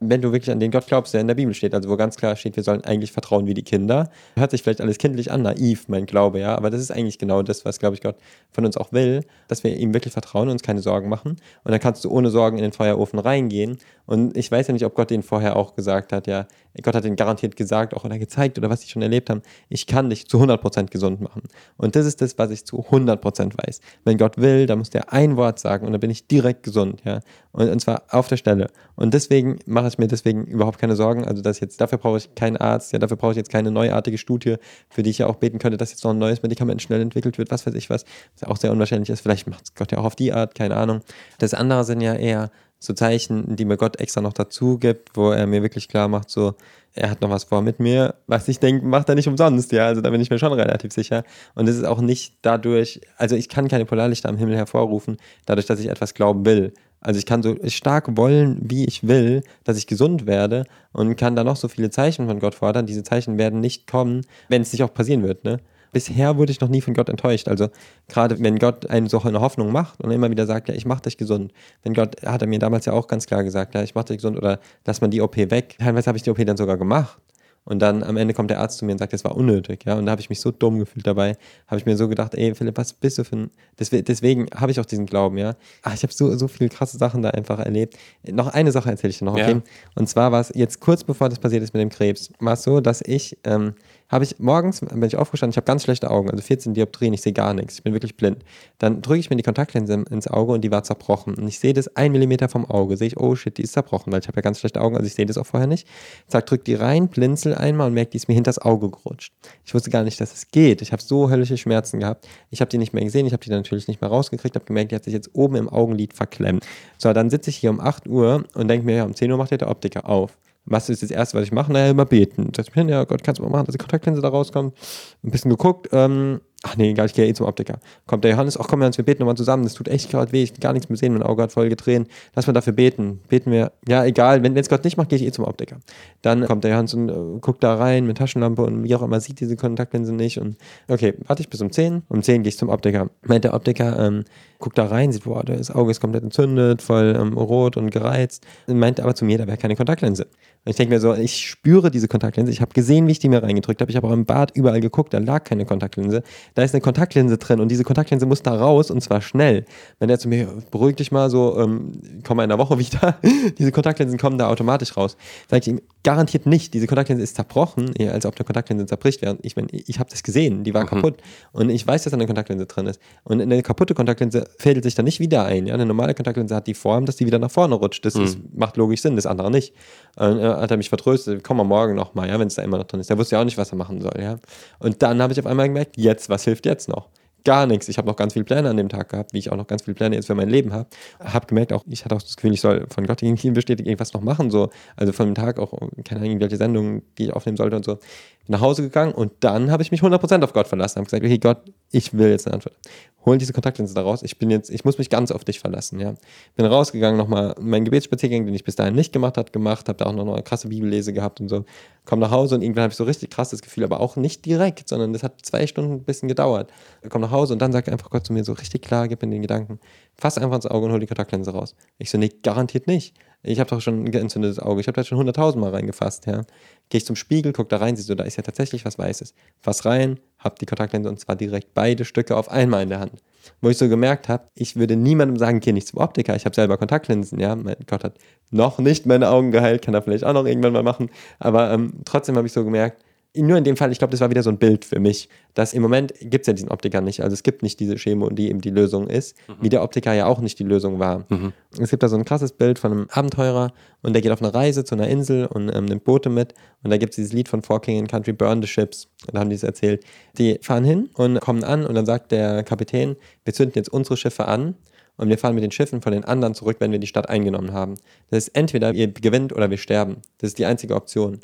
Wenn du wirklich an den Gott glaubst, der in der Bibel steht, also wo ganz klar steht, wir sollen eigentlich vertrauen wie die Kinder, hört sich vielleicht alles kindlich an, naiv, mein Glaube, ja, aber das ist eigentlich genau das, was, glaube ich, Gott von uns auch will, dass wir ihm wirklich vertrauen und uns keine Sorgen machen. Und dann kannst du ohne Sorgen in den Feuerofen reingehen. Und ich weiß ja nicht, ob Gott den vorher auch gesagt hat, ja, Gott hat den garantiert gesagt, auch oder gezeigt oder was sie schon erlebt haben, ich kann dich zu 100% gesund machen. Und das ist das, was ich zu 100% weiß. Wenn Gott will, dann muss der ein Wort sagen und dann bin ich direkt gesund, ja. Und, und zwar auf der Stelle. Und deswegen mache ich mir deswegen überhaupt keine Sorgen. Also, dass jetzt, dafür brauche ich keinen Arzt, ja, dafür brauche ich jetzt keine neuartige Studie, für die ich ja auch beten könnte, dass jetzt noch ein neues Medikament schnell entwickelt wird, was weiß ich was, was auch sehr unwahrscheinlich ist. Vielleicht macht es Gott ja auch auf die Art, keine Ahnung. Das andere sind ja eher so Zeichen, die mir Gott extra noch dazu gibt, wo er mir wirklich klar macht, so, er hat noch was vor mit mir, was ich denke, macht er nicht umsonst, ja, also da bin ich mir schon relativ sicher. Und es ist auch nicht dadurch, also ich kann keine Polarlichter am Himmel hervorrufen, dadurch, dass ich etwas glauben will. Also ich kann so stark wollen, wie ich will, dass ich gesund werde und kann da noch so viele Zeichen von Gott fordern. Diese Zeichen werden nicht kommen, wenn es nicht auch passieren wird, ne? Bisher wurde ich noch nie von Gott enttäuscht. Also gerade wenn Gott einen so eine Hoffnung macht und immer wieder sagt, ja, ich mache dich gesund. Wenn Gott, hat er mir damals ja auch ganz klar gesagt, ja, ich mache dich gesund oder lass mal die OP weg. Teilweise habe ich die OP dann sogar gemacht. Und dann am Ende kommt der Arzt zu mir und sagt, das war unnötig, ja. Und da habe ich mich so dumm gefühlt dabei. Habe ich mir so gedacht, ey, Philipp, was bist du für ein. Deswegen habe ich auch diesen Glauben, ja. Ach, ich habe so, so viele krasse Sachen da einfach erlebt. Noch eine Sache erzähle ich dir noch, okay? Ja. Und zwar war es jetzt kurz bevor das passiert ist mit dem Krebs, war es so, dass ich ähm, habe ich morgens, bin ich aufgestanden, ich habe ganz schlechte Augen, also 14 Dioptrien, ich sehe gar nichts, ich bin wirklich blind. Dann drücke ich mir die Kontaktlinse ins Auge und die war zerbrochen. Und ich sehe das ein Millimeter vom Auge, sehe ich, oh shit, die ist zerbrochen, weil ich habe ja ganz schlechte Augen, also ich sehe das auch vorher nicht. Zack, drück die rein, blinzel einmal und merke, die ist mir hinters Auge gerutscht. Ich wusste gar nicht, dass es geht. Ich habe so höllische Schmerzen gehabt. Ich habe die nicht mehr gesehen, ich habe die natürlich nicht mehr rausgekriegt, habe gemerkt, die hat sich jetzt oben im Augenlid verklemmt. So, dann sitze ich hier um 8 Uhr und denke mir, ja, um 10 Uhr macht der Optiker auf. Was ist das Erste, was ich mache? Naja, immer beten. Setz mich hin, ja Gott, kannst du mal machen, dass die Kontaktlinse da rauskommt. Ein bisschen geguckt, ähm, ach nee, egal, ich gehe eh zum Optiker. Kommt der Johannes, ach komm, wir beten nochmal zusammen, das tut echt gerade weh, ich kann gar nichts mehr sehen, mein Auge hat voll getränt. Lass mal dafür beten. Beten wir, ja egal, wenn es Gott nicht macht, gehe ich eh zum Optiker. Dann kommt der Johannes und äh, guckt da rein mit Taschenlampe und wie auch immer, sieht diese Kontaktlinse nicht. Und okay, warte ich bis um 10, um 10 gehe ich zum Optiker. Meint der Optiker, ähm, guckt da rein, sieht, boah, das Auge ist komplett entzündet, voll ähm, rot und gereizt. Meint aber zu mir, da wäre keine Kontaktlinse. Und ich denke mir so, ich spüre diese Kontaktlinse. Ich habe gesehen, wie ich die mir reingedrückt habe. Ich habe auch im Bad überall geguckt, da lag keine Kontaktlinse. da ist eine Kontaktlinse drin und diese Kontaktlinse muss da raus und zwar schnell. Wenn der zu mir, beruhig dich mal so, ähm, komm mal in der Woche wieder, diese Kontaktlinsen kommen da automatisch raus. Sag ich ihm, garantiert nicht, diese Kontaktlinse ist zerbrochen, als ob der Kontaktlinse zerbricht wäre. Ich meine, ich habe das gesehen, die war mhm. kaputt und ich weiß, dass da eine Kontaktlinse drin ist. Und eine kaputte Kontaktlinse fädelt sich da nicht wieder ein. Ja? Eine normale Kontaktlinse hat die Form, dass die wieder nach vorne rutscht. Das mhm. ist, macht logisch Sinn, das andere nicht. Und, äh, hat er mich vertröstet, komm mal morgen nochmal, ja, wenn es da immer noch drin ist. Der wusste ja auch nicht, was er machen soll. Ja? Und dann habe ich auf einmal gemerkt, jetzt, was hilft jetzt noch? Gar nichts. Ich habe noch ganz viele Pläne an dem Tag gehabt, wie ich auch noch ganz viele Pläne jetzt für mein Leben habe. Habe gemerkt, auch ich hatte auch das Gefühl, ich soll von Gott irgendwie bestätigt irgendwas noch machen. So. Also von dem Tag auch, keine Ahnung, welche Sendungen, die ich aufnehmen sollte und so nach Hause gegangen und dann habe ich mich 100% auf Gott verlassen. Habe gesagt, okay, Gott, ich will jetzt eine Antwort. Hol diese Kontaktlinse da raus. Ich bin jetzt, ich muss mich ganz auf dich verlassen. Ja, bin rausgegangen, nochmal meinen Gebetsspaziergang, den ich bis dahin nicht gemacht habe, gemacht, habe da auch noch eine krasse Bibellese gehabt und so. Komm nach Hause und irgendwann habe ich so richtig krasses Gefühl, aber auch nicht direkt, sondern das hat zwei Stunden ein bisschen gedauert. Komm nach Hause und dann sagt einfach Gott zu mir so richtig klar, gib mir den Gedanken, fass einfach ins Auge und hol die Kontaktlinse raus. Ich so, nee, garantiert nicht. Ich habe doch schon ein entzündetes Auge. Ich habe da schon hunderttausend Mal reingefasst, ja. Gehe ich zum Spiegel, guck da rein, siehst du, da ist ja tatsächlich was Weißes. Fass rein, hab die Kontaktlinse und zwar direkt beide Stücke auf einmal in der Hand. Wo ich so gemerkt habe, ich würde niemandem sagen, geh nicht zum Optiker, ich habe selber Kontaktlinsen, ja. Mein Gott hat noch nicht meine Augen geheilt, kann er vielleicht auch noch irgendwann mal machen. Aber ähm, trotzdem habe ich so gemerkt, nur in dem Fall, ich glaube, das war wieder so ein Bild für mich, dass im Moment gibt es ja diesen Optiker nicht. Also es gibt nicht diese Chemo, die eben die Lösung ist, mhm. wie der Optiker ja auch nicht die Lösung war. Mhm. Es gibt da so ein krasses Bild von einem Abenteurer und der geht auf eine Reise zu einer Insel und ähm, nimmt Boote mit und da gibt es dieses Lied von Four King and Country, Burn the Ships. Und da haben die es erzählt. Die fahren hin und kommen an und dann sagt der Kapitän, wir zünden jetzt unsere Schiffe an und wir fahren mit den Schiffen von den anderen zurück, wenn wir die Stadt eingenommen haben. Das ist entweder ihr gewinnt oder wir sterben. Das ist die einzige Option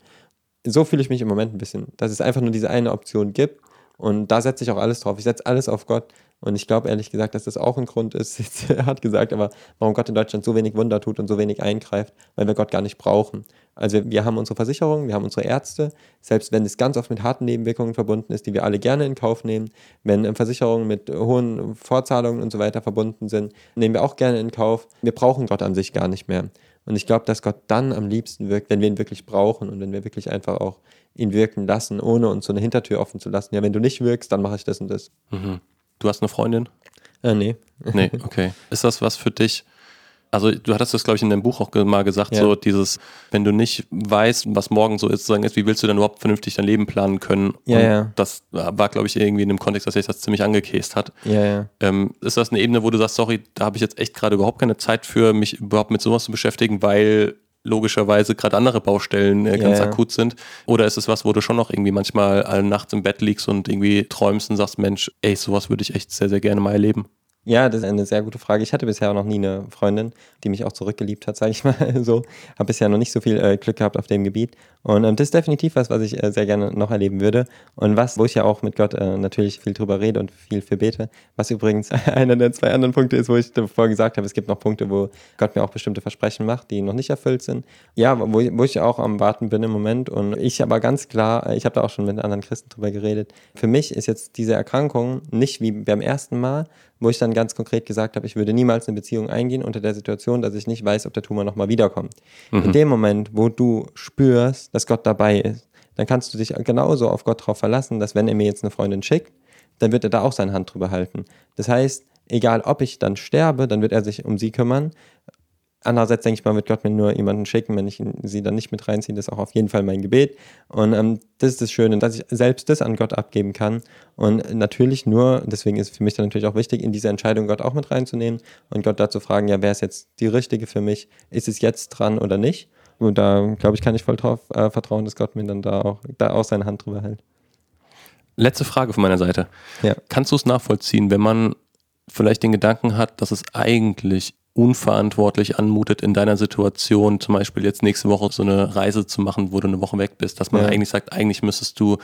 so fühle ich mich im Moment ein bisschen, dass es einfach nur diese eine Option gibt. Und da setze ich auch alles drauf. Ich setze alles auf Gott. Und ich glaube ehrlich gesagt, dass das auch ein Grund ist, er hat gesagt, aber warum Gott in Deutschland so wenig Wunder tut und so wenig eingreift, weil wir Gott gar nicht brauchen. Also wir haben unsere Versicherung, wir haben unsere Ärzte, selbst wenn es ganz oft mit harten Nebenwirkungen verbunden ist, die wir alle gerne in Kauf nehmen, wenn Versicherungen mit hohen Vorzahlungen und so weiter verbunden sind, nehmen wir auch gerne in Kauf. Wir brauchen Gott an sich gar nicht mehr. Und ich glaube, dass Gott dann am liebsten wirkt, wenn wir ihn wirklich brauchen und wenn wir wirklich einfach auch ihn wirken lassen, ohne uns so eine Hintertür offen zu lassen. Ja, wenn du nicht wirkst, dann mache ich das und das. Mhm. Du hast eine Freundin? Äh, nee. Nee, okay. Ist das was für dich, also du hattest das, glaube ich, in deinem Buch auch mal gesagt, ja. so dieses, wenn du nicht weißt, was morgen so ist, sagen ist, wie willst du dann überhaupt vernünftig dein Leben planen können? Ja, und ja. Das war, glaube ich, irgendwie in dem Kontext, dass sich das ziemlich angekäst hat. Ja, ja. Ähm, ist das eine Ebene, wo du sagst, sorry, da habe ich jetzt echt gerade überhaupt keine Zeit für, mich überhaupt mit sowas zu beschäftigen, weil logischerweise gerade andere Baustellen äh, ganz ja, akut sind? Oder ist es was, wo du schon noch irgendwie manchmal alle nachts im Bett liegst und irgendwie träumst und sagst, Mensch, ey, sowas würde ich echt sehr, sehr gerne mal erleben? Ja, das ist eine sehr gute Frage. Ich hatte bisher auch noch nie eine Freundin, die mich auch zurückgeliebt hat, sage ich mal so. Habe bisher noch nicht so viel äh, Glück gehabt auf dem Gebiet. Und ähm, das ist definitiv was, was ich äh, sehr gerne noch erleben würde. Und was, wo ich ja auch mit Gott äh, natürlich viel drüber rede und viel für bete. Was übrigens einer der zwei anderen Punkte ist, wo ich davor gesagt habe, es gibt noch Punkte, wo Gott mir auch bestimmte Versprechen macht, die noch nicht erfüllt sind. Ja, wo, wo ich auch am Warten bin im Moment. Und ich aber ganz klar, äh, ich habe da auch schon mit anderen Christen drüber geredet. Für mich ist jetzt diese Erkrankung nicht wie beim ersten Mal, wo ich dann ganz konkret gesagt habe, ich würde niemals eine Beziehung eingehen unter der Situation, dass ich nicht weiß, ob der Tumor nochmal wiederkommt. Mhm. In dem Moment, wo du spürst, dass Gott dabei ist, dann kannst du dich genauso auf Gott darauf verlassen, dass wenn er mir jetzt eine Freundin schickt, dann wird er da auch seine Hand drüber halten. Das heißt, egal ob ich dann sterbe, dann wird er sich um sie kümmern. Andererseits denke ich mal, wird Gott mir nur jemanden schicken, wenn ich sie dann nicht mit reinziehe. Das ist auch auf jeden Fall mein Gebet. Und ähm, das ist das Schöne, dass ich selbst das an Gott abgeben kann. Und natürlich nur, deswegen ist es für mich dann natürlich auch wichtig, in diese Entscheidung Gott auch mit reinzunehmen und Gott dazu fragen, ja, wer ist jetzt die richtige für mich? Ist es jetzt dran oder nicht? Und da, glaube ich, kann ich voll drauf äh, vertrauen, dass Gott mir dann da auch, da auch seine Hand drüber hält. Letzte Frage von meiner Seite. Ja. Kannst du es nachvollziehen, wenn man vielleicht den Gedanken hat, dass es eigentlich unverantwortlich anmutet in deiner Situation, zum Beispiel jetzt nächste Woche so eine Reise zu machen, wo du eine Woche weg bist, dass man ja. eigentlich sagt, eigentlich müsstest du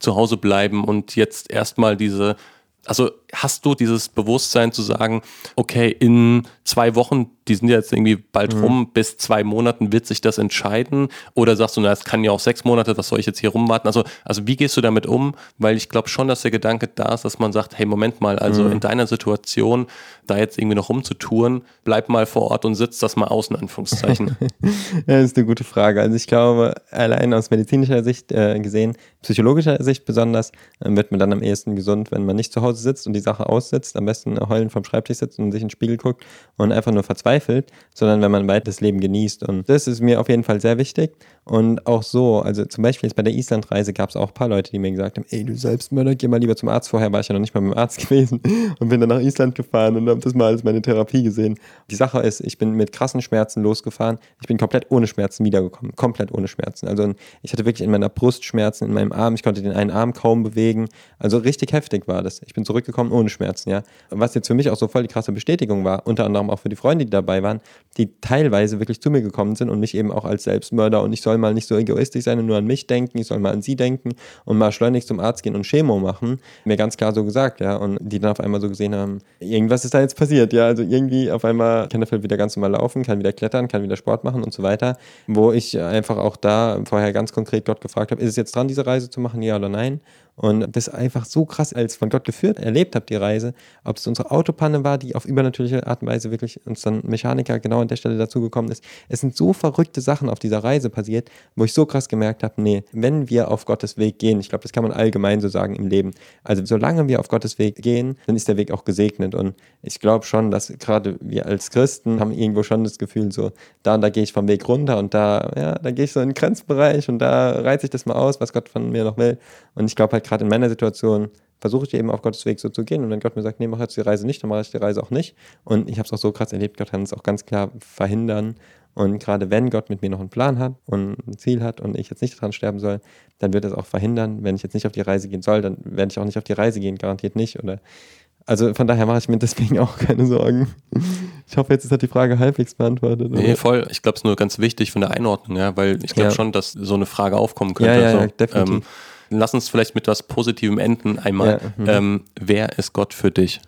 zu Hause bleiben und jetzt erstmal diese, also hast du dieses Bewusstsein zu sagen, okay, in zwei Wochen die sind jetzt irgendwie bald mhm. rum, bis zwei Monaten wird sich das entscheiden? Oder sagst du, na, es kann ja auch sechs Monate, was soll ich jetzt hier rumwarten? Also, also wie gehst du damit um? Weil ich glaube schon, dass der Gedanke da ist, dass man sagt, hey, Moment mal, also mhm. in deiner Situation, da jetzt irgendwie noch rumzutouren, bleib mal vor Ort und sitzt das mal aus, in Anführungszeichen. das ist eine gute Frage. Also ich glaube, allein aus medizinischer Sicht äh, gesehen, psychologischer Sicht besonders, äh, wird man dann am ehesten gesund, wenn man nicht zu Hause sitzt und die Sache aussitzt, am besten heulen vom Schreibtisch sitzt und sich in den Spiegel guckt und einfach nur verzweifelt, sondern wenn man weiter das Leben genießt. Und das ist mir auf jeden Fall sehr wichtig. Und auch so, also zum Beispiel jetzt bei der Islandreise gab es auch ein paar Leute, die mir gesagt haben, ey, du Selbstmörder, geh mal lieber zum Arzt. Vorher war ich ja noch nicht mal beim Arzt gewesen und bin dann nach Island gefahren und habe das mal als meine Therapie gesehen. Die Sache ist, ich bin mit krassen Schmerzen losgefahren. Ich bin komplett ohne Schmerzen wiedergekommen. Komplett ohne Schmerzen. Also ich hatte wirklich in meiner Brust Schmerzen, in meinem Arm. Ich konnte den einen Arm kaum bewegen. Also richtig heftig war das. Ich bin zurückgekommen ohne Schmerzen, ja. Was jetzt für mich auch so voll die krasse Bestätigung war, unter anderem auch für die Freunde, die dabei waren, die teilweise wirklich zu mir gekommen sind und mich eben auch als Selbstmörder und ich soll mal nicht so egoistisch sein und nur an mich denken, ich soll mal an sie denken und mal schleunigst zum Arzt gehen und Chemo machen. Mir ganz klar so gesagt, ja. Und die dann auf einmal so gesehen haben, irgendwas ist da jetzt passiert, ja. Also irgendwie auf einmal kann der Film wieder ganz normal laufen, kann wieder klettern, kann wieder Sport machen und so weiter. Wo ich einfach auch da vorher ganz konkret Gott gefragt habe, ist es jetzt dran, diese Reise zu machen, ja oder nein? Und das einfach so krass als von Gott geführt erlebt habe, die Reise. Ob es unsere Autopanne war, die auf übernatürliche Art und Weise wirklich uns dann Mechaniker genau an der Stelle dazugekommen ist. Es sind so verrückte Sachen auf dieser Reise passiert, wo ich so krass gemerkt habe, nee, wenn wir auf Gottes Weg gehen, ich glaube, das kann man allgemein so sagen im Leben. Also solange wir auf Gottes Weg gehen, dann ist der Weg auch gesegnet. Und ich glaube schon, dass gerade wir als Christen haben irgendwo schon das Gefühl, so, da und da gehe ich vom Weg runter und da, ja, da gehe ich so in den Grenzbereich und da reize ich das mal aus, was Gott von mir noch will. Und ich glaube halt gerade in meiner Situation versuche ich eben auf Gottes Weg so zu gehen. Und wenn Gott mir sagt, nee, mach jetzt die Reise nicht, dann mache ich die Reise auch nicht. Und ich habe es auch so krass erlebt, Gott kann es auch ganz klar verhindern. Und gerade wenn Gott mit mir noch einen Plan hat und ein Ziel hat und ich jetzt nicht daran sterben soll, dann wird es auch verhindern. Wenn ich jetzt nicht auf die Reise gehen soll, dann werde ich auch nicht auf die Reise gehen, garantiert nicht. Oder also von daher mache ich mir deswegen auch keine Sorgen. Ich hoffe, jetzt ist die Frage halbwegs beantwortet. Oder? Nee, voll. Ich glaube, es ist nur ganz wichtig von der Einordnung, ja, weil ich glaube ja. schon, dass so eine Frage aufkommen könnte. Ja, ja, also, ja definitiv. Ähm, lass uns vielleicht mit was Positivem enden einmal. Ja, mhm. ähm, wer ist Gott für dich?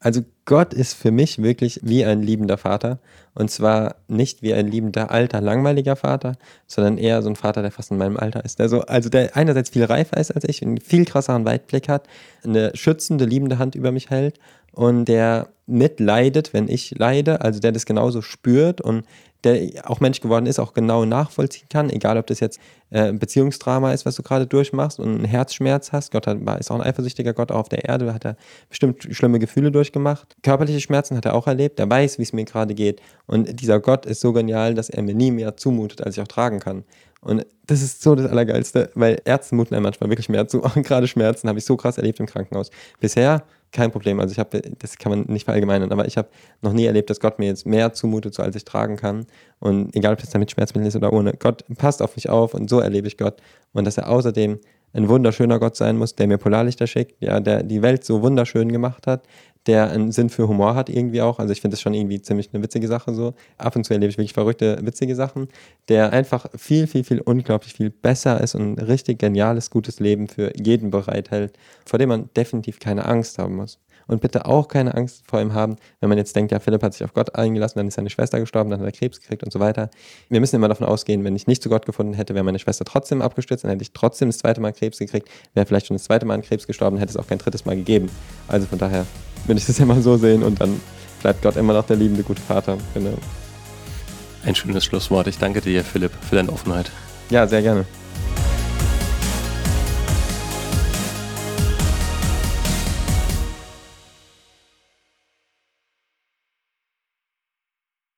Also Gott ist für mich wirklich wie ein liebender Vater. Und zwar nicht wie ein liebender, alter, langweiliger Vater, sondern eher so ein Vater, der fast in meinem Alter ist. Also, also der einerseits viel reifer ist als ich, einen viel krasseren Weitblick hat, eine schützende, liebende Hand über mich hält und der mitleidet, wenn ich leide, also der das genauso spürt und der auch Mensch geworden ist, auch genau nachvollziehen kann, egal ob das jetzt äh, ein Beziehungsdrama ist, was du gerade durchmachst und einen Herzschmerz hast. Gott hat, ist auch ein eifersüchtiger Gott auf der Erde, hat er bestimmt schlimme Gefühle durchgemacht. Körperliche Schmerzen hat er auch erlebt, er weiß, wie es mir gerade geht. Und dieser Gott ist so genial, dass er mir nie mehr zumutet, als ich auch tragen kann. Und das ist so das Allergeilste, weil Ärzte muten einem manchmal wirklich mehr zu. Gerade Schmerzen habe ich so krass erlebt im Krankenhaus. Bisher kein Problem. Also ich habe, das kann man nicht verallgemeinern, aber ich habe noch nie erlebt, dass Gott mir jetzt mehr zumutet, so als ich tragen kann. Und egal, ob es damit Schmerzmittel ist oder ohne, Gott passt auf mich auf und so erlebe ich Gott. Und dass er außerdem ein wunderschöner Gott sein muss, der mir Polarlichter schickt, ja, der die Welt so wunderschön gemacht hat, der einen Sinn für Humor hat irgendwie auch. Also ich finde das schon irgendwie ziemlich eine witzige Sache so. Ab und zu erlebe ich wirklich verrückte, witzige Sachen. Der einfach viel, viel, viel unglaublich viel besser ist und ein richtig geniales, gutes Leben für jeden bereithält, vor dem man definitiv keine Angst haben muss. Und bitte auch keine Angst vor ihm haben, wenn man jetzt denkt, ja, Philipp hat sich auf Gott eingelassen, dann ist seine Schwester gestorben, dann hat er Krebs gekriegt und so weiter. Wir müssen immer davon ausgehen, wenn ich nicht zu Gott gefunden hätte, wäre meine Schwester trotzdem abgestürzt, dann hätte ich trotzdem das zweite Mal Krebs gekriegt, wäre vielleicht schon das zweite Mal an Krebs gestorben, hätte es auch kein drittes Mal gegeben. Also von daher würde ich das immer so sehen und dann bleibt Gott immer noch der liebende gute Vater. Genau. Ein schönes Schlusswort. Ich danke dir, Philipp, für deine Offenheit. Ja, sehr gerne.